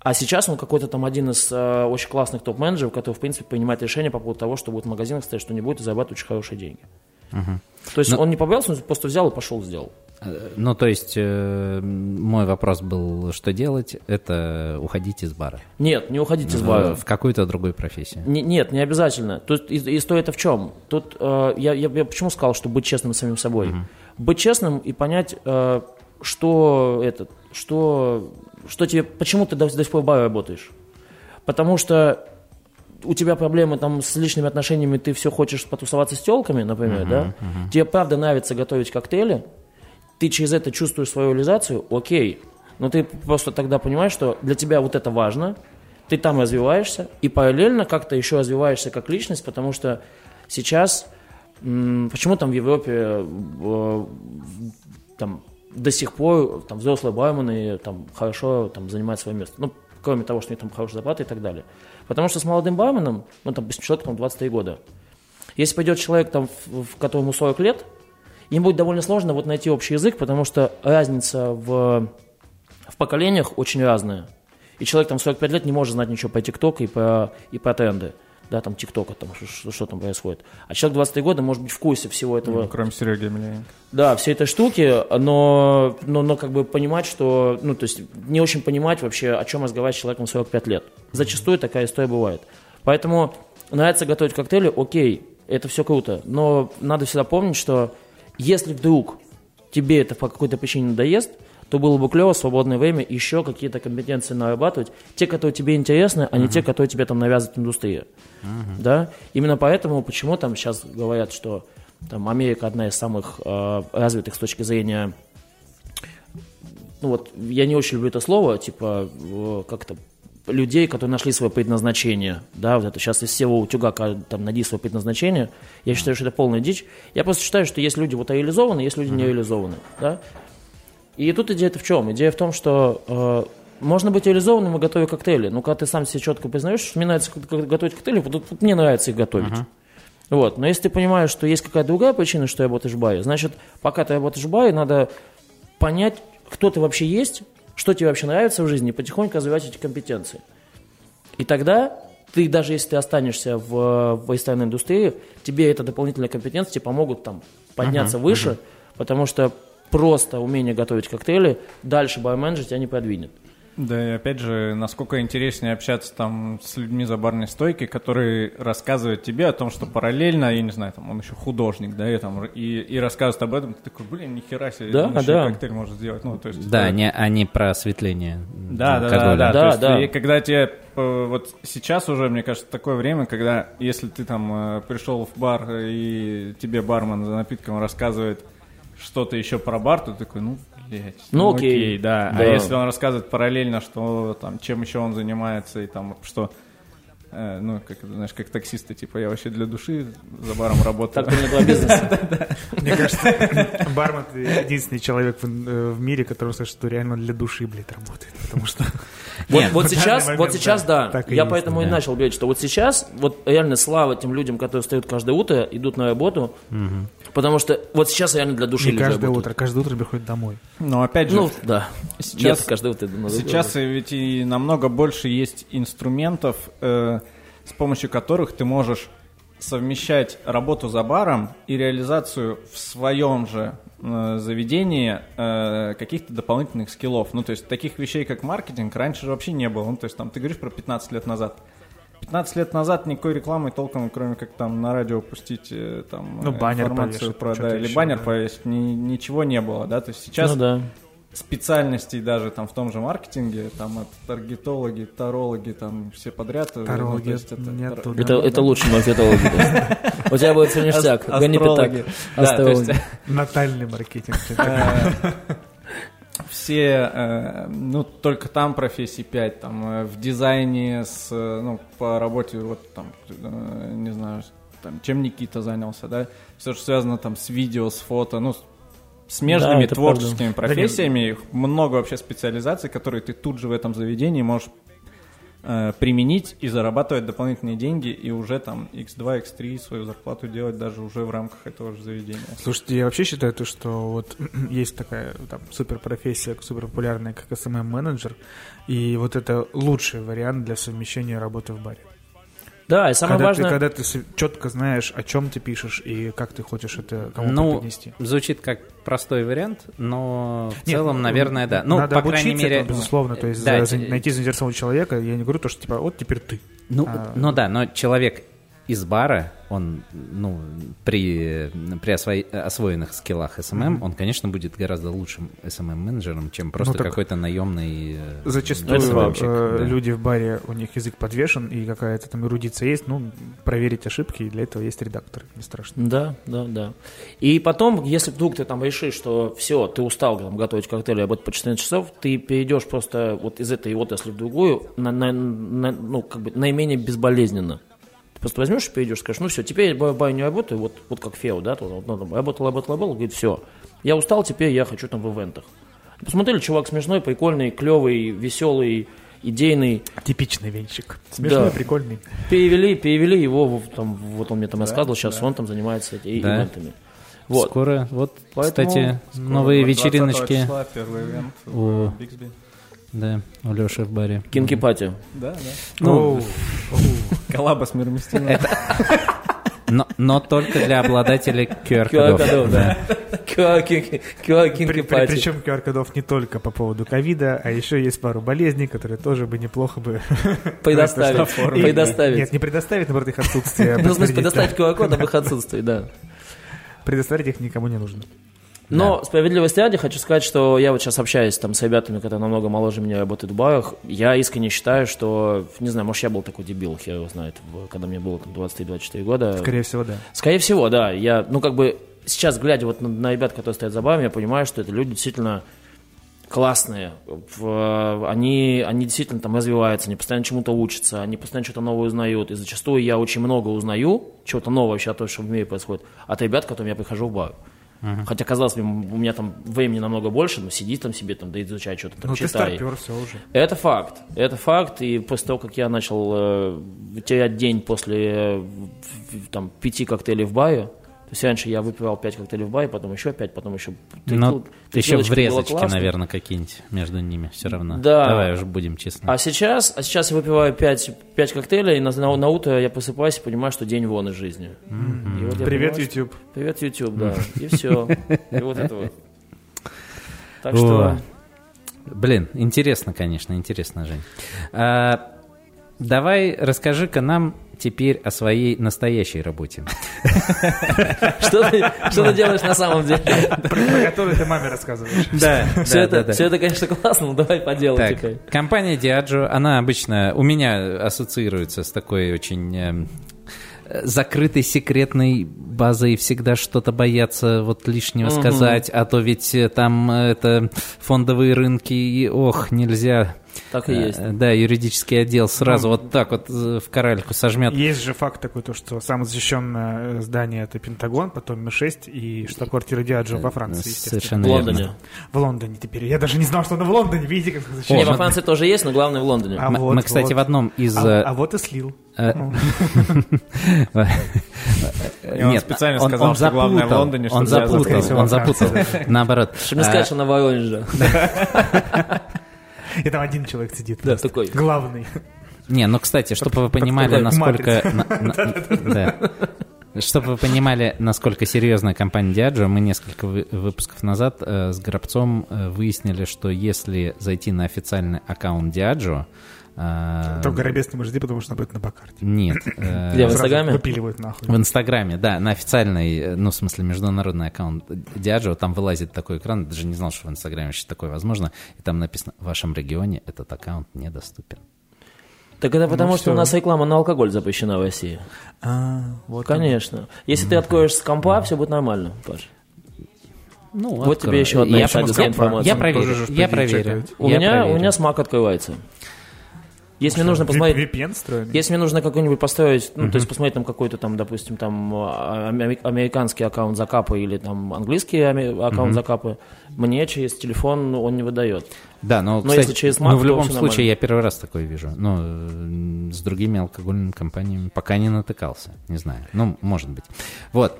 А сейчас он какой-то там один из э, очень классных топ-менеджеров, который, в принципе, принимает решение по поводу того, что будет в магазинах стоять, что не будет, и зарабатывать очень хорошие деньги. То есть Но- он не побоялся, он просто взял и пошел сделал. Э, Ну, то есть, э, мой вопрос был, что делать? Это уходить из бара. Нет, не уходите из бара. В какую-то другую профессию. Не- нет, не обязательно. Тут и- история-то в чем? Тут э, я, я, я почему сказал, что быть честным с самим собой? Быть честным и понять, э, что этот, что, что тебе, почему ты до, до сих пор в баре работаешь? Потому что у тебя проблемы там с личными отношениями, ты все хочешь потусоваться с телками, например, да? Тебе правда нравится готовить коктейли, ты через это чувствуешь свою реализацию, окей. Но ты просто тогда понимаешь, что для тебя вот это важно, ты там развиваешься, и параллельно как-то еще развиваешься как личность, потому что сейчас, почему там в Европе э, там до сих пор там взрослые бармены там хорошо там занимают свое место. Ну, кроме того, что у них там хорошая зарплата и так далее. Потому что с молодым барменом, ну, там, человек там 23 года, если пойдет человек, там, в, в которому 40 лет, им будет довольно сложно вот найти общий язык, потому что разница в, в поколениях очень разная. И человек там в 45 лет не может знать ничего про ТикТок и про, и про тренды. Да, там ТикТока, там, что, что- там происходит. А человек 23 года может быть в курсе всего этого. Ну, кроме Сереги Емельяненко. Да, все этой штуки, но, но, но как бы понимать, что, ну, то есть не очень понимать вообще, о чем разговаривать с человеком в 45 лет. Зачастую такая история бывает. Поэтому нравится готовить коктейли, окей, это все круто, но надо всегда помнить, что если вдруг тебе это по какой-то причине надоест, то было бы клево в свободное время еще какие-то компетенции нарабатывать, те, которые тебе интересны, а не те, которые тебе там навязывает индустрия. Да? Именно поэтому, почему там сейчас говорят, что там Америка одна из самых э, развитых с точки зрения, ну вот, я не очень люблю это слово, типа, э, как-то людей, которые нашли свое предназначение, да, вот это сейчас из всего утюга там найди свое предназначение, я считаю, что это полная дичь. Я просто считаю, что есть люди вот реализованы, есть люди не реализованы, да. И тут идея-то в чем? Идея в том, что э, можно быть реализованным и готовить коктейли. Но когда ты сам себе четко признаешь, что мне нравится готовить коктейли, вот, вот мне нравится их готовить. Вот. Но если ты понимаешь, что есть какая-то другая причина, что ты работаешь в баре, значит, пока ты работаешь в баре, надо понять, кто ты вообще есть, что тебе вообще нравится в жизни, и потихоньку развивать эти компетенции. И тогда ты, даже если ты останешься в, в ресторанной индустрии, тебе эта дополнительная компетенция тебе помогут там подняться выше, потому что просто умение готовить коктейли дальше барменджер тебя не продвинет. Да, и опять же, насколько интереснее общаться там с людьми за барной стойкой, которые рассказывают тебе о том, что параллельно, я не знаю, там он еще художник, да, и, там, и, и рассказывает об этом, ты такой, блин, нихера себе, Да, да. коктейль может сделать, ну, то есть... Да, это- не, а не про осветление Да, да, да, да. Да, То есть, да. и когда тебе э, вот сейчас уже, мне кажется, такое время, когда если ты там э, пришел в бар и тебе бармен за напитком рассказывает что-то еще про бар, то ты такой, ну, Ну, окей. да. Да. А если он рассказывает параллельно, что там, чем еще он занимается, и там, что, ну, как, знаешь, как таксисты, типа, я вообще для души за баром работаю. Так два бизнеса. Мне кажется, бармен — это единственный человек в, э, мире, который скажет, что реально для души, блядь, работает. Потому что... Вот, сейчас, вот сейчас, да. я поэтому и начал говорить, что вот сейчас, вот реально слава тем людям, которые встают каждое утро, идут на работу, потому что вот сейчас реально для души Не каждое работают. утро, каждое утро приходит домой. Но опять же, Ну, да. Сейчас- каждое утро Сейчас ведь и намного больше есть инструментов, э, с помощью которых ты можешь совмещать работу за баром и реализацию в своем же э, заведении э, каких-то дополнительных скиллов. Ну, то есть таких вещей, как маркетинг, раньше же вообще не было. Ну, то есть там ты говоришь про 15 лет назад. 15 лет назад никакой рекламы толком, кроме как там на радио пустить э, там Ну, э, баннер информацию повешать, про, да, или еще, баннер да. повесить, ни- ничего не было, да, то есть сейчас Ну да. Специальностей даже там в том же маркетинге, там это таргетологи, тарологи, там все подряд. ну, Тарологи есть это нет тар-. Это, это лучший маркетолог. да. У тебя будет все ништяк. Гони астрологи. пятак. Да, то есть, Астрологи. Натальный маркетинг. э, все, э, ну, только там профессий 5, там, э, в дизайне, с, ну, по работе, вот, там, не знаю, там, чем Никита занялся, да, все, что связано, там, с видео, с фото, ну, смежными это творческими профессиями, их много вообще специализаций, которые ты тут же в этом заведении можешь э, применить и зарабатывать дополнительные деньги, и уже там x2, x3 свою зарплату делать даже уже в рамках этого же заведения. Слушайте, я вообще считаю, то, что вот есть такая там суперпрофессия, суперпопулярная, как SMM-менеджер, и вот это лучший вариант для совмещения работы в баре. Да, и самое когда, важное... ты, когда ты четко знаешь, о чем ты пишешь и как ты хочешь это кому-то Ну, поднести. звучит как простой вариант, но в Нет, целом, ну, наверное, да. Ну, Надо по крайней мере... этому, безусловно, то есть Да, за- найти заинтересованного человека, я не говорю то, что типа вот теперь ты. Ну, А- ну да, но человек из бара, он, ну, при, при освои- освоенных скиллах SMM, он, конечно, будет гораздо лучшим SMM-менеджером, чем просто Ну какой-то наемный... э, Зачастую SMM-щик, э, да. люди в баре, у них язык подвешен, и какая-то там эрудиция есть, ну, проверить ошибки, и для этого есть редактор, не страшно. Да, да, да. И потом, если вдруг ты там решишь, что все, ты устал там, готовить коктейли, работать по 14 часов, ты перейдешь просто вот из этой отрасли в другую, на, на- на- ну, как бы наименее безболезненно. Ты просто возьмешь и перейдешь, скажешь, ну все, теперь я баю не работаю, вот, вот как Фео, да, тут, вот, ну, там, работал, работал, работал, говорит, все, я устал, теперь я хочу там в ивентах. Посмотрели, чувак смешной, прикольный, клевый, веселый, идейный, Типичный венчик. Смешной, Да. прикольный. перевели, перевели его, в- там, вот он мне там рассказывал, сейчас он там занимается этими Да. ивентами. Вот. Скоро, вот, Поэтому кстати, Скоро, новые вот 20 вечериночки. числа первый ивент в. Бигсби. Да, у Леши в баре. Кинки пати. Да, да. Ну. Коллаба с миром. Но, но только для обладателей QR-кодов, QR-кодов. да. QR-кинки при- пати. Причем QR-кодов не только по поводу ковида, а еще есть пару болезней, которые тоже бы неплохо бы... Предоставить. Предоставить. Нет, не предоставить, наоборот, их отсутствие. Ну, в смысле, предоставить QR-код об их отсутствии, да. да. Предоставить их никому не нужно. Но справедливости ради хочу сказать, что я вот сейчас общаюсь там с ребятами, которые намного моложе меня работают в барах. Я искренне считаю, что, не знаю, может, я был такой дебил, хер его знает, когда мне было там 23-24 года. Скорее всего, да. Скорее всего, да. Я, ну, как бы, сейчас, глядя вот на, на ребят, которые стоят за барами, я понимаю, что это люди действительно классные. Они, они действительно там развиваются, они постоянно чему-то учатся, они постоянно что-то новое узнают. И зачастую я очень много узнаю, чего-то нового вообще от того, что в мире происходит, от ребят, к которым я прихожу в бар. Хотя, казалось бы, у меня там времени намного больше, но сиди там себе, там, да изучай что-то, там, Ну, ты читай. старпер, все уже. Это факт. Это факт. И после того, как я начал э, терять день после э, там, пяти коктейлей в баре, то есть раньше я выпивал пять коктейлей в баре, потом еще пять, потом еще... Ну, еще килочки было врезочки, наверное, какие-нибудь между ними все равно. Да. Давай уже будем честны. А сейчас, а сейчас я выпиваю пять, пять коктейлей, и на, на, на утро я просыпаюсь и понимаю, что день вон из жизни. И вот Привет, понимаю, что- YouTube. Привет, YouTube, да. И все. И вот это вот. Так что... Блин, интересно, конечно, интересно, Жень. А, давай расскажи-ка нам теперь о своей настоящей работе. Что ты, делаешь на самом деле? Про который ты маме рассказываешь. Да, Все это, все это, конечно, классно, но давай по делу Так, теперь. компания Diageo, она обычно у меня ассоциируется с такой очень эм, закрытой секретной базой всегда что-то боятся вот лишнего сказать, а то ведь э, там э, это фондовые рынки, и ох, нельзя. Так и есть. Э, Да, юридический отдел сразу вот так вот э, в коральку сожмет. Есть же факт такой, то, что самое защищенное здание это Пентагон, потом Ми-6 и штаб-квартира Диаджо во Франции, естественно. Совершенно В Лондоне. верно. В Лондоне теперь. Я даже не знал, что она в Лондоне. Видите, как Не, защищено. во Франции тоже есть, но главное в Лондоне. А вот, Мы, кстати, вот. в одном из... А, э, а вот и слил. э, И он специально сказал, что главное в Лондоне, Он чтобы я запутал, он запутал. Наоборот. Чтобы не сказать, что на Воронеже. И там один человек сидит. Да, просто. такой. Главный. Не, ну, кстати, чтобы вы понимали, насколько... Чтобы вы понимали, насколько серьезная компания Diageo, мы несколько вы- выпусков назад э, с Гробцом э, выяснили, что если зайти на официальный аккаунт Diageo... э, Только Горобец не может идти, потому что она будет на Бакарте. Нет. э, Где, в Инстаграме? Выпиливают нахуй. В Инстаграме, да, на официальный, э, ну, в смысле, международный аккаунт Diageo, там вылазит такой экран, даже не знал, что в Инстаграме вообще такое возможно, и там написано, в вашем регионе этот аккаунт недоступен. Так это потому, что всё. у нас реклама на алкоголь запрещена в России. А, вот Конечно. Если ты откроешь с компа, все будет нормально, Паш. Ну, Вот открою. тебе еще одна я, инсайдерская информация. Я проверю, Тоже же я проверю. У я меня, проверю. у меня смак открывается. Если мне нужно посмотреть... VPN. Если мне нужно какой-нибудь построить, ну, то есть посмотреть там какой-то там, допустим, там а, аме- американский аккаунт закапа или там английский аккаунт закапа, мне через телефон он не выдает. Да, но, Но кстати, если через ну, Mac, в любом случае нормально. я первый раз такое вижу. Ну, э, с другими алкогольными компаниями пока не натыкался. Не знаю. Ну, может быть. Вот.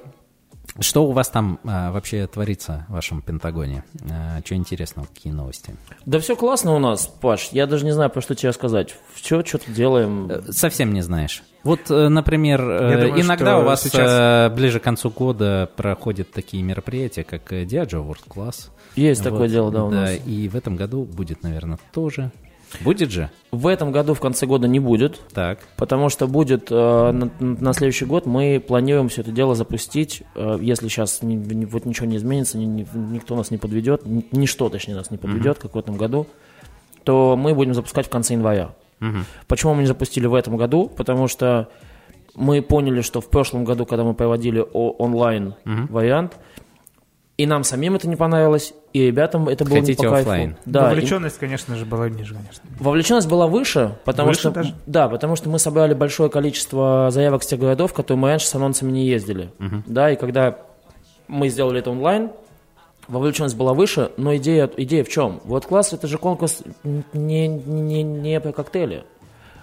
Что у вас там а, вообще творится в вашем Пентагоне? А, что интересного, какие новости? Да все классно у нас, Паш. Я даже не знаю, про что тебе сказать. Все, что-то делаем. Э, Совсем не знаешь. Вот, э, например, э, думаю, иногда у вас сейчас- ближе к концу года проходят такие мероприятия, как Diageo World Class. Есть такое Вот, дело, да, у нас. и в этом году будет, наверное, тоже. Будет же? В этом году в конце года не будет, Так. потому что будет э, на, на следующий год мы планируем все это дело запустить, э, если сейчас ни- ни- вот ничего не изменится, ни- ни- никто нас не подведет, ни- ничто, точнее, нас не подведет, как в этом году, то мы будем запускать в конце января. Почему мы не запустили в этом году? Потому что мы поняли, что в прошлом году, когда мы проводили о- онлайн вариант, и нам самим это не понравилось, и ребятам это было Хотите не по кайфу. офлайн? Да, и- Вовлеченность, конечно же, была ниже, конечно. Вовлеченность была выше, потому Выше что даже? да, потому что мы собрали большое количество заявок с тех городов, которые мы раньше с анонсами не ездили. Да, и когда мы сделали это онлайн, вовлеченность была выше, но идея, идея в чем? Вот класс это же конкурс не, не, не про коктейли.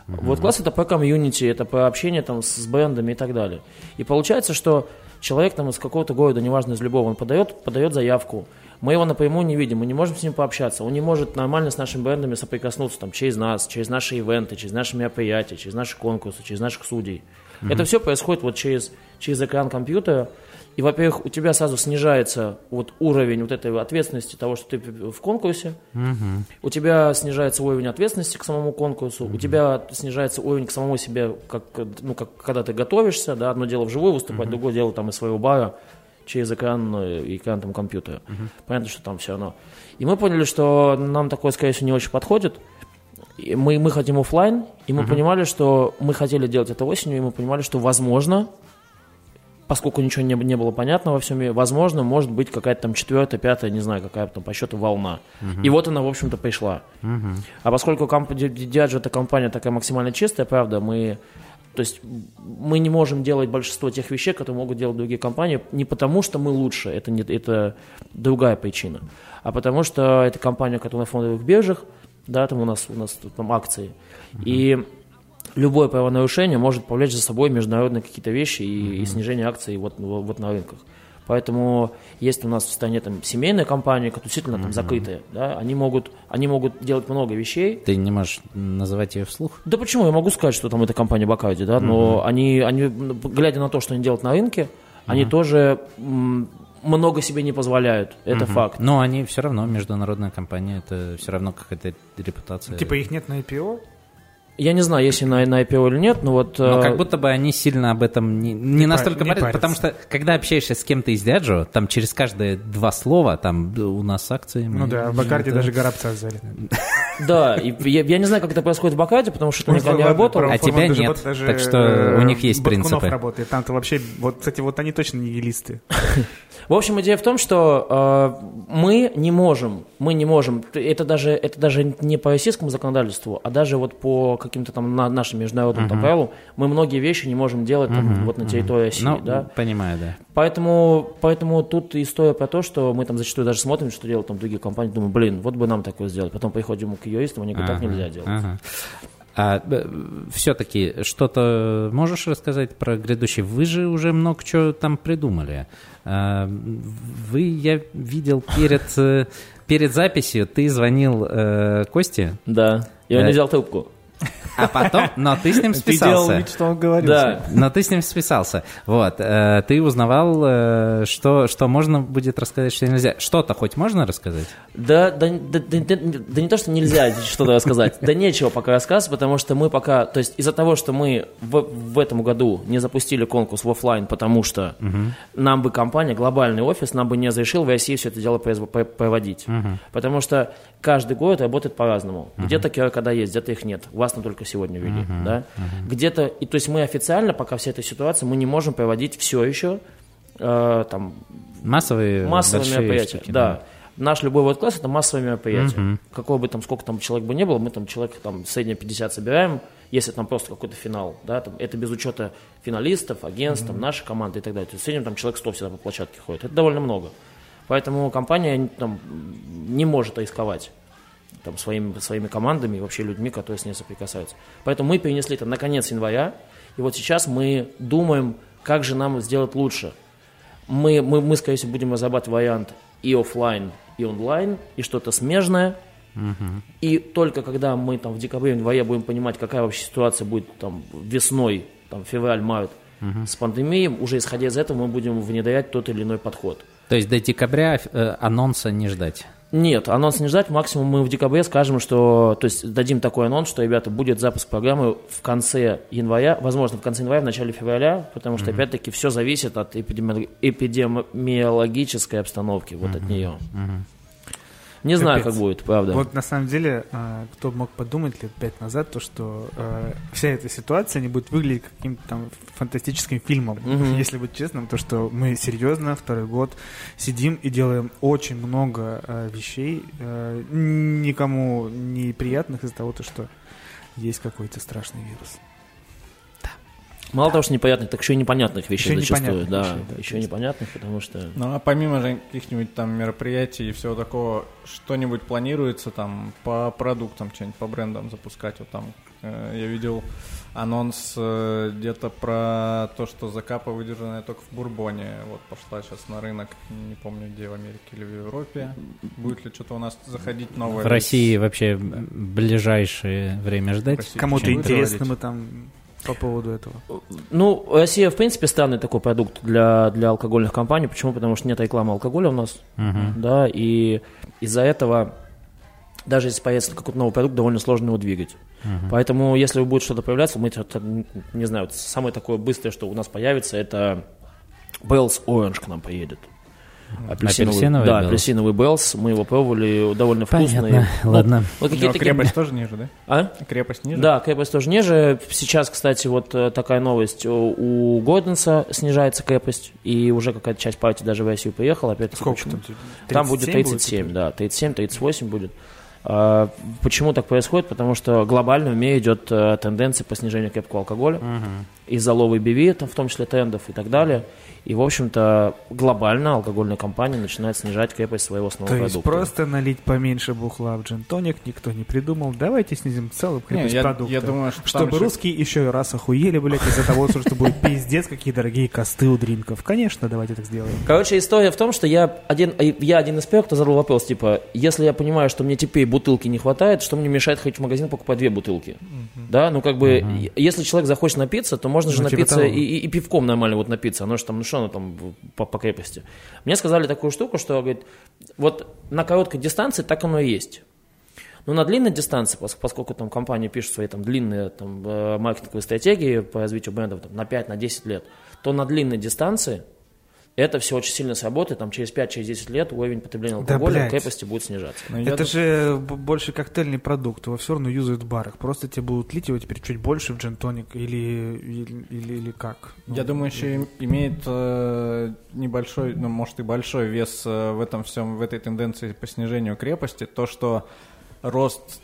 Вот класс это про community, это про общение там с брендами и так далее. И получается, что человек там из какого-то города, неважно из любого, он подает, подает заявку. Мы его напрямую не видим, мы не можем с ним пообщаться. Он не может нормально с нашими брендами соприкоснуться там, через нас, через наши ивенты, через наши мероприятия, через наши конкурсы, через наших судей. Это все происходит вот через, через экран компьютера. И, во-первых, у тебя сразу снижается вот уровень вот этой ответственности того, что ты в конкурсе. У тебя снижается уровень ответственности к самому конкурсу. У тебя снижается уровень к самому себе, как, ну, как когда ты готовишься. Да, одно дело вживую выступать, другое дело там из своего бара через экран, э, экран там компьютера. Понятно, что там все равно. И мы поняли, что нам такое, скорее всего, не очень подходит. И мы, мы хотим офлайн, и мы понимали, что мы хотели делать это осенью, и мы понимали, что возможно, поскольку ничего не, не было понятно во всем мире, возможно, может быть какая-то там четвертая, пятая, не знаю, какая там по счету волна. И вот она, в общем-то, пришла. А поскольку комп- Diageo это компания такая максимально чистая, правда, мы то есть мы не можем делать большинство тех вещей, которые могут делать другие компании, не потому что мы лучше, это, не, это другая причина, а потому что это компания, которая на фондовых биржах, да, там у нас, у нас там акции, и любое правонарушение может повлечь за собой международные какие-то вещи и, и снижение акций вот, вот, вот на рынках. Поэтому есть у нас в стране там семейные компании, которые действительно там закрытые, да, они могут, они могут делать много вещей, Ты не можешь называть ее вслух? да почему? Я могу сказать, что там эта компания Бакарди, да, но они, они, м, глядя на то, что они делают на рынке, они тоже м, много себе не позволяют. Это факт. Но они все равно международная компания, это все равно какая-то репутация. Типа их нет на IPO? Я не знаю, если на, на IPO или нет, но вот... Но э, как будто бы они сильно об этом не, не настолько не говорят, парятся. потому что когда общаешься с кем-то из Диаджо, там через каждые два слова, там «Да, у нас акции. Ну да, в Бакарде это». даже горобца взяли. Да, и я, я не знаю, как это происходит в Бакаде, потому что Ой, никогда не работал. А тебя нет, так что э, у них есть Баткунов принципы. работает. Там-то вообще, вот, кстати, вот они точно не нигилисты. В общем, идея в том, что э, мы не можем, мы не можем, это даже, это даже не по российскому законодательству, а даже вот по каким-то там на- нашим международным там правилам, мы многие вещи не можем делать там, вот на территории России, Ну, да. понимаю, да. Поэтому, поэтому тут история про то, что мы там зачастую даже смотрим, что делают там другие компании, думаем, блин, вот бы нам такое сделать. Потом приходим к юристам, они говорят, так нельзя делать. ага. А все-таки что-то можешь рассказать про грядущий? Вы же уже много чего там придумали. А, Вы, я видел перед, э, перед записью, ты звонил э, Косте, Да, он Да. не взял трубку. А потом, но ты с ним Ты делал списался. вид, что он говорил. Да, Но ты с ним списался. Вот. э, Ты узнавал, э, что, что можно будет рассказать, что нельзя. Что-то хоть можно рассказать? Да, да, да, да, да, да не то, что нельзя что-то рассказать, да нечего пока рассказывать, потому что мы пока, то есть из-за того, что мы в, в этом году не запустили конкурс в офлайн, потому что нам бы компания, глобальный офис, нам бы не разрешил в России все это дело проводить. Потому что каждый город работает по-разному. Где-то когда есть, где-то их нет. Вас там только сегодня ввели, да? Где-то, и то есть мы официально, пока вся эта ситуация, мы не можем проводить все еще э, там Массовые массовые мероприятия. штуки, да. Наш любой вот класс это массовое мероприятие. Какое бы там, сколько там человек бы не было, мы там человек там среднее 50 собираем, если там просто какой-то финал, да, там, это без учета финалистов, агентств, там, нашей команды и так далее. То есть в среднем там человек 100 всегда по площадке ходит. Это довольно много. Поэтому компания там, не может рисковать там, своими, своими командами и вообще людьми, которые с ней соприкасаются. Поэтому мы перенесли это на конец января, и вот сейчас мы думаем, как же нам сделать лучше. Мы, мы, мы скорее всего, будем разрабатывать вариант и офлайн, и онлайн, и что-то смежное. И только когда мы там в декабре, январе будем понимать, какая вообще ситуация будет там весной, там февраль, март с пандемией, уже исходя из этого мы будем внедрять тот или иной подход. То есть до декабря э, анонса не ждать. Нет, анонс не ждать. Максимум мы в декабре скажем, что... То есть дадим такой анонс, что, ребята, будет запуск программы в конце января, возможно, в конце января, в начале февраля, потому что, опять-таки, все зависит от эпидеми- эпидемиологической обстановки, вот от нее. Не знаю, Капец. как будет, правда. Вот на самом деле, а, кто мог подумать лет пять назад, то что э, вся эта ситуация не будет выглядеть каким-то там фантастическим фильмом. Мгм. Если быть честным, то что мы серьезно второй год сидим и делаем очень много э, вещей, никому неприятных из-за того, то, что есть какой-то страшный вирус. Мало того, что непонятных, так еще и непонятных вещей Еще зачастую. непонятных Да, вещей, да, еще непонятных, потому что... Ну а помимо же каких-нибудь там мероприятий и всего такого, что-нибудь планируется там по продуктам, что-нибудь по брендам запускать? Вот там э, я видел анонс э, где-то про то, что закапа выдержанная только в Бурбоне. Вот пошла сейчас на рынок, не помню где, в Америке или в Европе. Будет ли что-то у нас заходить новое? В России вообще в ближайшее время ждать? Кому-то интересно мы там по поводу этого. Ну, Россия, в принципе, странный такой продукт для, для алкогольных компаний. Почему? Потому что нет рекламы алкоголя у нас. Мгм. Да, и из-за этого, даже если появится какой-то новый продукт, довольно сложно его двигать. Поэтому, если будет что-то появляться, мы, это, не знаю, самое такое быстрое, что у нас появится, это Bells Orange к нам поедет. Апельсиновый да, Bells. апельсиновый Bells, мы его пробовали, довольно вкусный. Понятно, Ну, ладно. Вот Но какие-то такие- крепость тоже ниже, да? А? Крепость ниже? Да, крепость тоже ниже. Сейчас, кстати, вот э, такая новость. У- Gordon's а снижается крепость, и уже какая-то часть партии даже в Россию поехала. Опять Сколько там? Там будет 37 37, да, 37-38 будет. А, Почему так происходит? Потому что глобально в мире идет э, тенденция по снижению крепкого алкоголя из-за ловы BV, там, в том числе трендов и так далее. И, в общем-то, глобально алкогольная компания начинает снижать крепость своего То основного есть продукта. просто налить поменьше бухла в джин-тоник никто не придумал. Давайте снизим целую Не, крепость я, продукта. я думаю, что Чтобы русские еще и раз охуели, блядь, из-за того, что будет пиздец, какие дорогие косты у дринков. Конечно, давайте так сделаем. Короче, история в том, что я один, э, я один из первых, кто задал вопрос, типа, если я понимаю, что мне теперь бутылки не хватает, что мне мешает ходить в магазин покупать две бутылки? Да, ну как бы, если человек захочет напиться, то можно же Ну, типа напиться и- и пивком нормально вот напиться, оно же там, ну что оно там по, по крепости. Мне сказали такую штуку, что, говорит, вот на короткой дистанции так оно и есть. Но на длинной дистанции, пос- поскольку там компания пишет свои там длинные там, э, маркетинговые стратегии по развитию брендов там, на 5-10 лет, то на длинной дистанции это все очень сильно сработает, там через 5-10 лет уровень потребления Да, алкоголя блядь. крепости будет снижаться. Я Это же больше коктейльный продукт, его все равно юзают в барах. Просто тебе будут лить его теперь чуть больше в джин-тоник или, или, или, или как? Ну, Я думаю, еще и имеет э, небольшой, ну, может и большой вес э, в этом всем, в этой тенденции по снижению крепости, то, что рост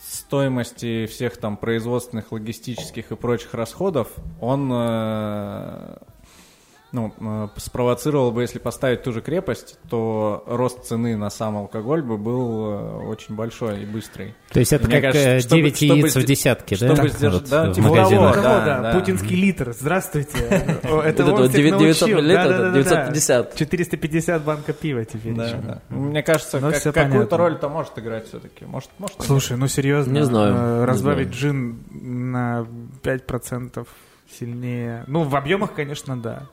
стоимости всех там производственных, логистических и прочих расходов, он э, ну, э, спровоцировал бы, если поставить ту же крепость, то рост цены на сам алкоголь бы был э, очень большой и быстрый. То есть это Мне как кажется, э, чтобы- 9 чтобы яиц в десятке, да? чтобы сдержать- да, в типа у да, да, да. путинский литр, здравствуйте. Это Вот он вот всех 900 научил. миллилитров, Да-да-да-да. 950. 450 банка пива теперь Да, еще. да. Мне кажется, Ну, какую-то роль-то может играть все-таки. Может, может. Слушай, ну серьезно, Не знаю, разбавить джин на 5% сильнее. Ну, в объемах, конечно, да.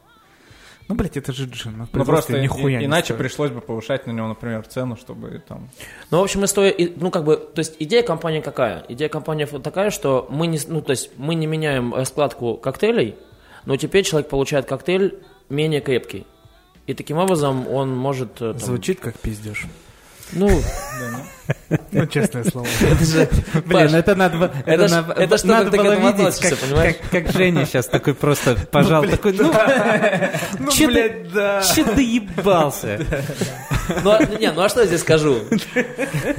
Ну, блядь, это же джин. нет. Ну просто нихуя и- не иначе стоит. пришлось бы повышать на него, например, цену, чтобы там. Ну, в общем, история, ну, как бы, то есть идея компании какая? Идея компании вот такая, что мы не, с- ну, то есть мы не меняем раскладку коктейлей, но теперь человек получает коктейль менее крепкий. И таким образом он может... э, там, Звучит как пиздеж. Ну, Ну, честное слово. это же... Блин, это надо, это надо- это надо было видеть, как, понимаешь? как, как Женя сейчас такой просто пожал, такой, ну, Ну, ты- блядь, да. че доебался? Ну, а- не, ну а что я здесь скажу?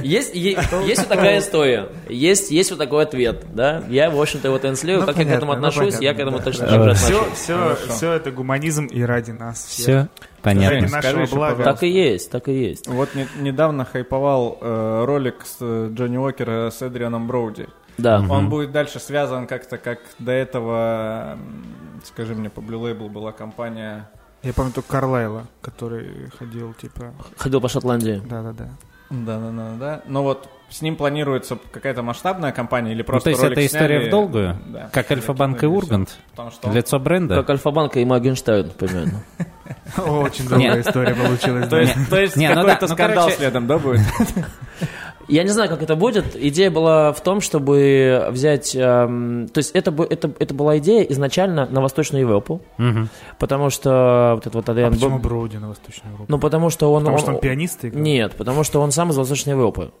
Есть, есть вот такая история, есть, есть вот такой ответ, да? Я, в общем-то, его транслирую, Ну, как я к этому ну, отношусь, я к этому да, точно да. так же Все, отношусь. все, все это гуманизм и ради нас всех. Все, понятно. Ради Скажи нашего блага. Так и есть, так и есть. Вот не- недавно хайповал э, ролик с э, Джонни Уокера с Эдрианом Броуди. Да. Он будет дальше связан как-то, как до этого, скажи мне, по Blue Label была компания... Я помню только Карлайла, который ходил, типа, Ходил по Шотландии. да-да-да. Да-да-да, да. Но вот с ним планируется какая-то масштабная компания или Ну, просто то есть ролик это история сняли, в долгую? да, Как Альфа-банк и Ургант? что он- Лицо бренда? Как Альфа-банк и Моргенштерн, примерно. Очень долгая история получилась. То есть, ну какой-то ну, скандал следом, да, будет? Я не знаю, как это будет. Идея была в том, чтобы взять... эм, то есть это, это, это была идея изначально на Восточную Европу, Мгм. потому что вот этот вот А Адриан почему Бро- Броуди на Восточную Европу? Ну, потому что он... Потому что он пианист играл? Нет, потому что он сам из Восточной Европы.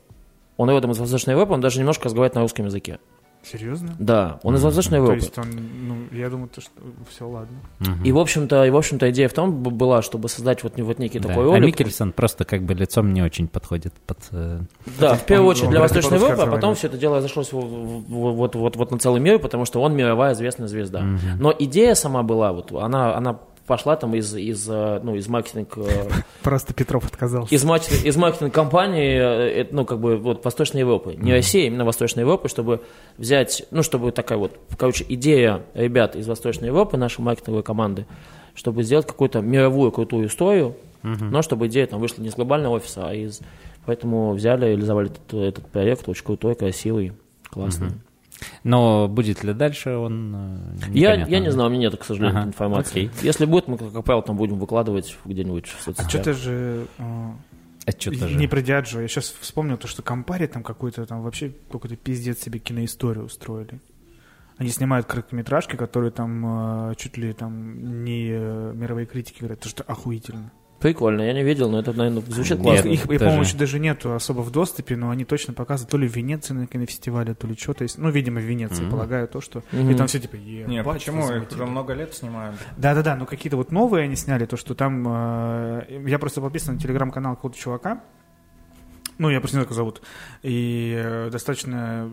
Он родом из Восточной Европы, он даже немножко разговаривает на русском языке. Серьезно? Да, он из Восточной То Европы. есть он, ну, я думаю, то, что все, ладно. И, в общем-то, и, в общем-то, идея в том была, чтобы создать вот, не- вот некий Да. такой А ролик. Микельсон просто как бы лицом не очень подходит под... э, Да, в первую он- очередь он для ли Восточной Европы, а потом все это дело разошлось в- в- в- вот, вот, вот на целый мир, потому что он мировая известная звезда. Но идея сама была, вот, она, она пошла там из, из, э, ну, из маркетинг... э, Просто Петров отказался. из, маркетинг, из маркетинг-компании, э, ну, как бы, вот, Восточной Европы. Не России, а именно Восточной Европы, чтобы взять, ну, чтобы такая вот, короче, идея ребят из Восточной Европы, нашей маркетинговой команды, чтобы сделать какую-то мировую крутую историю, но чтобы идея там вышла не из глобального офиса, а из... Поэтому взяли, реализовали этот, этот проект, очень крутой, красивый, классный. Но будет ли дальше он... э, Я, я не знаю, у меня нет, к сожалению, Ага, информации. Если будет, мы, как правило, там будем выкладывать где-нибудь в А соцсетях. что-то же... э, А чё-то же. Не про Диаджо. Я сейчас вспомнил то, что Компари там какой-то там вообще какой-то пиздец себе киноисторию устроили. Они снимают короткометражки, которые там э, чуть ли там не мировые критики говорят, то что охуительно. Прикольно, я не видел, но это, наверное, звучит классно. Их, их, по-моему, еще даже нету особо в доступе, но они точно показывают то ли в Венеции на кинофестивале, то ли что-то есть. Ну, видимо, в Венеции, Мгм. полагаю, то, что... Мгм. И там все типа, Нет, почему? Их уже заметили». много лет снимают. Да-да-да, ну какие-то вот новые они сняли, то, что там... э, я просто подписан на телеграм-канал какого-то чувака, ну, я просто не знаю, как зовут, и э, достаточно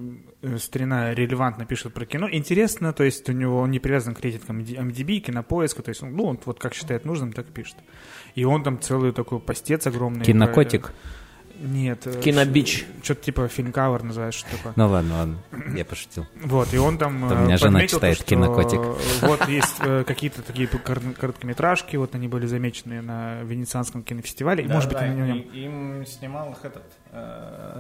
э, старина релевантно пишет про кино. Интересно, то есть у него он не привязан к рейтингам MDB, кинопоиску, то есть он, ну, он вот как считает нужным, так и пишет. И он там целый такой постец огромный. Кинокотик? про- Нет. э, Кинобич. Что-то типа фильм-кавер называется, что такое. Ну ладно, ладно, я пошутил. Вот, и он там Да, у э, меня жена то, читает что «Кинокотик». Вот есть э, какие-то такие кор- короткометражки, вот они были замечены на Венецианском кинофестивале, может быть, Да, на нем... Им снимал их этот, э,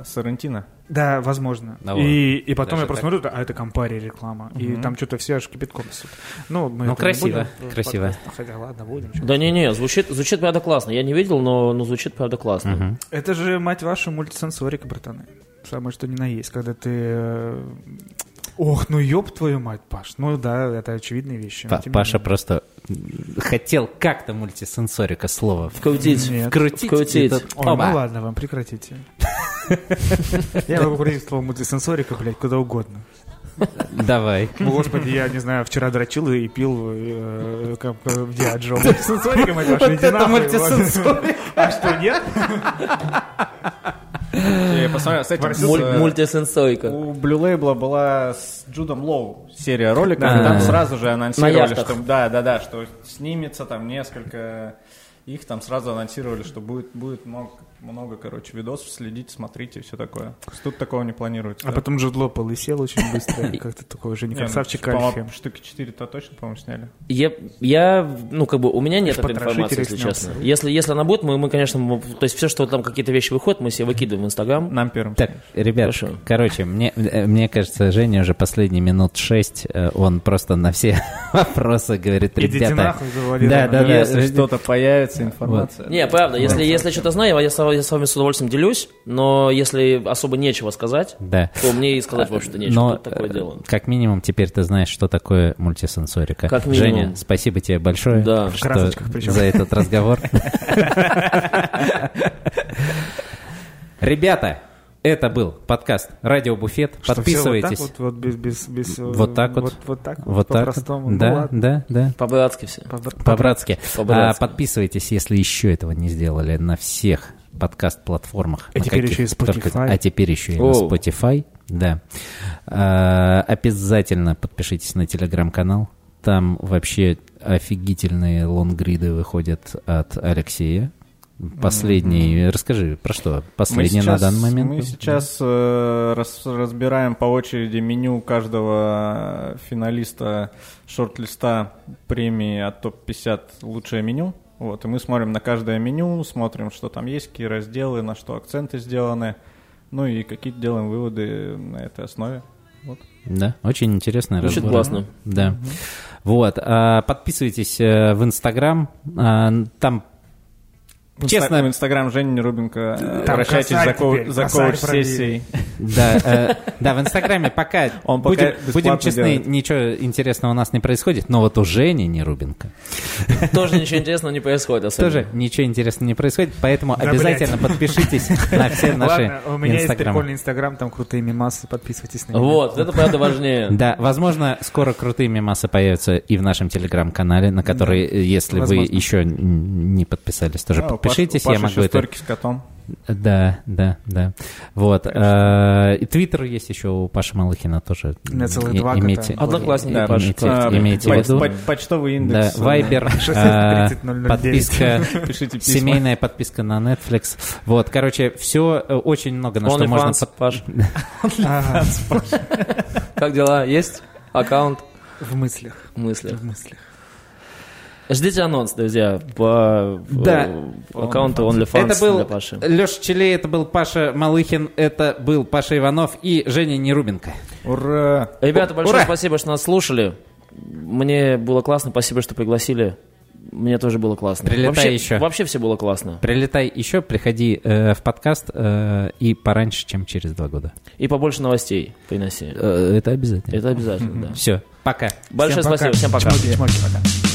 Сарантино. Да, возможно. Да и, и потом Даже я просто так? смотрю, а это компария реклама. И там что-то все аж кипятком несут. Ну, мы Ну, красиво, будем красиво. Хотя ладно, будем. Да не-не, звучит, звучит правда классно. Я не видел, но, но звучит правда классно. Мгм. Это же, мать ваша, мультисенсорика, братаны. Самое что ни на есть, когда ты... Ох, ну ёб твою мать, Паш. Ну да, это очевидные вещи. Па- Паша просто хотел как-то мультисенсорика слово Вкрутить. Нет. вкрутить. Вкрутить. тут Ой, оба. ну ладно вам, прекратите. Я могу крутить слово мультисенсорика, блядь, куда угодно. Давай. Ну, господи, я, не знаю, вчера дрочил и пил э, как э, в Диаджо. Мультисенсорика, мать вашу, иди это нахуй. А что, нет? Я посмотрел, с, э, мультисенсорика. У Blue Label была с Джудом Лоу серия роликов, и там сразу же анонсировали, что да, да, да, что снимется там несколько их там сразу анонсировали, что будет, будет много, много, короче, видосов, следите, смотрите, все такое. Тут такого не планируется. А да? потом же лопал и сел очень быстро. Как-то такой уже не Не, ну, красавчик по-моему, Альфи. штуки 4-то точно, по-моему, сняли. Я, я, ну, как бы, у меня нет этой информации, если честно. Если, если она будет, мы, мы, конечно, мы- то есть все, что там какие-то вещи выходят, мы себе выкидываем в Инстаграм. Нам первым. Так, ребят, Хорошо. короче, мне, мне кажется, Женя уже последние минут шесть, э, он просто на все вопросы говорит, Идите ребята... нахуй, завалил. Да, да, да. Если что-то появится, информация. Не, правда, если, если что-то знаю, я я с вами с удовольствием делюсь, но если особо нечего сказать, Да. то мне и сказать, в общем-то, нечего. Но, Тут такое э, дело. как минимум, теперь ты знаешь, что такое мультисенсорика. Как минимум. Женя, спасибо тебе большое Да. Что- за этот разговор. Ребята, это был подкаст «Радио Буфет». Что, Подписывайтесь. Вот так вот, вот без, без, без, э, Вот так вот. Вот, вот так вот, Вот так. по-простому. Ну Да, ладно. да, да. По-братски все. По- по- По-братски. По-братски. А, подписывайтесь, если еще этого не сделали, на всех подкаст-платформах. А теперь каких еще и только- Spotify. А теперь еще и на. Spotify. Да. А, обязательно подпишитесь на телеграм-канал. Там вообще офигительные лонгриды выходят от Алексея. Последний, расскажи, про что? Последний на данный момент? Мы сейчас э, рас- разбираем по очереди меню каждого финалиста шорт-листа премии от топ-50 лучшее меню. Вот, и мы смотрим на каждое меню, смотрим, что там есть, какие разделы, на что акценты сделаны. Ну и какие-то делаем выводы на этой основе. Вот. Да, очень интересно. Звучит классно. Да. Вот. а, подписывайтесь э, в Инстаграм. а, Там Честно- в Инстаграм Жени Рубенко. Там Обращайтесь за, ко- теперь, за коуч-сессией. Да, э, да, в Инстаграме пока, Он пока будем, бесплатно будем честны, делает. ничего интересного у нас не происходит, но вот у Жени не Рубинка Тоже ничего интересного не происходит. особенно. тоже ничего интересного не происходит, поэтому Да, обязательно подпишитесь на все наши Ладно, у меня есть прикольный инстаграм, там крутые мемасы, подписывайтесь на меня. Вот, это правда важнее. Да, возможно, скоро крутые мемасы появятся и в нашем телеграм-канале, на который, э, если вы еще не подписались, тоже Паши- подпишитесь, я могу это... с котом. Да, да, да. Вот. э, И Твиттер есть еще у Паши Малыхина тоже. У меня целых два кота. Имейте, Одноклассники, Да, Паш. имейте, А, имейте в поч- виду. поч- Почтовый Да, индекс. Вайбер, 630 э, 009. подписка, Пишите письма. семейная подписка на Netflix. Вот, короче, все очень много на что можно... Паш. Как дела? Есть аккаунт в мыслях. в мыслях? В мыслях. Ждите анонс, друзья, по Да. э, аккаунту OnlyFans Это был для Паши. Леша Челей, это был Паша Малыхин, это был Паша Иванов и Женя Нерубенко. Ура! Ребята, большое Ура! спасибо, что нас слушали. Мне было классно, спасибо, что пригласили. Мне тоже было классно. Прилетай вообще, еще. Вообще все было классно. Прилетай еще, приходи э, в подкаст э, и пораньше, чем через два года. И побольше новостей приноси. Э, это обязательно. Это обязательно, да. Все, пока. Большое Всем пока. спасибо, всем пока. Чмоки, чмоки, пока.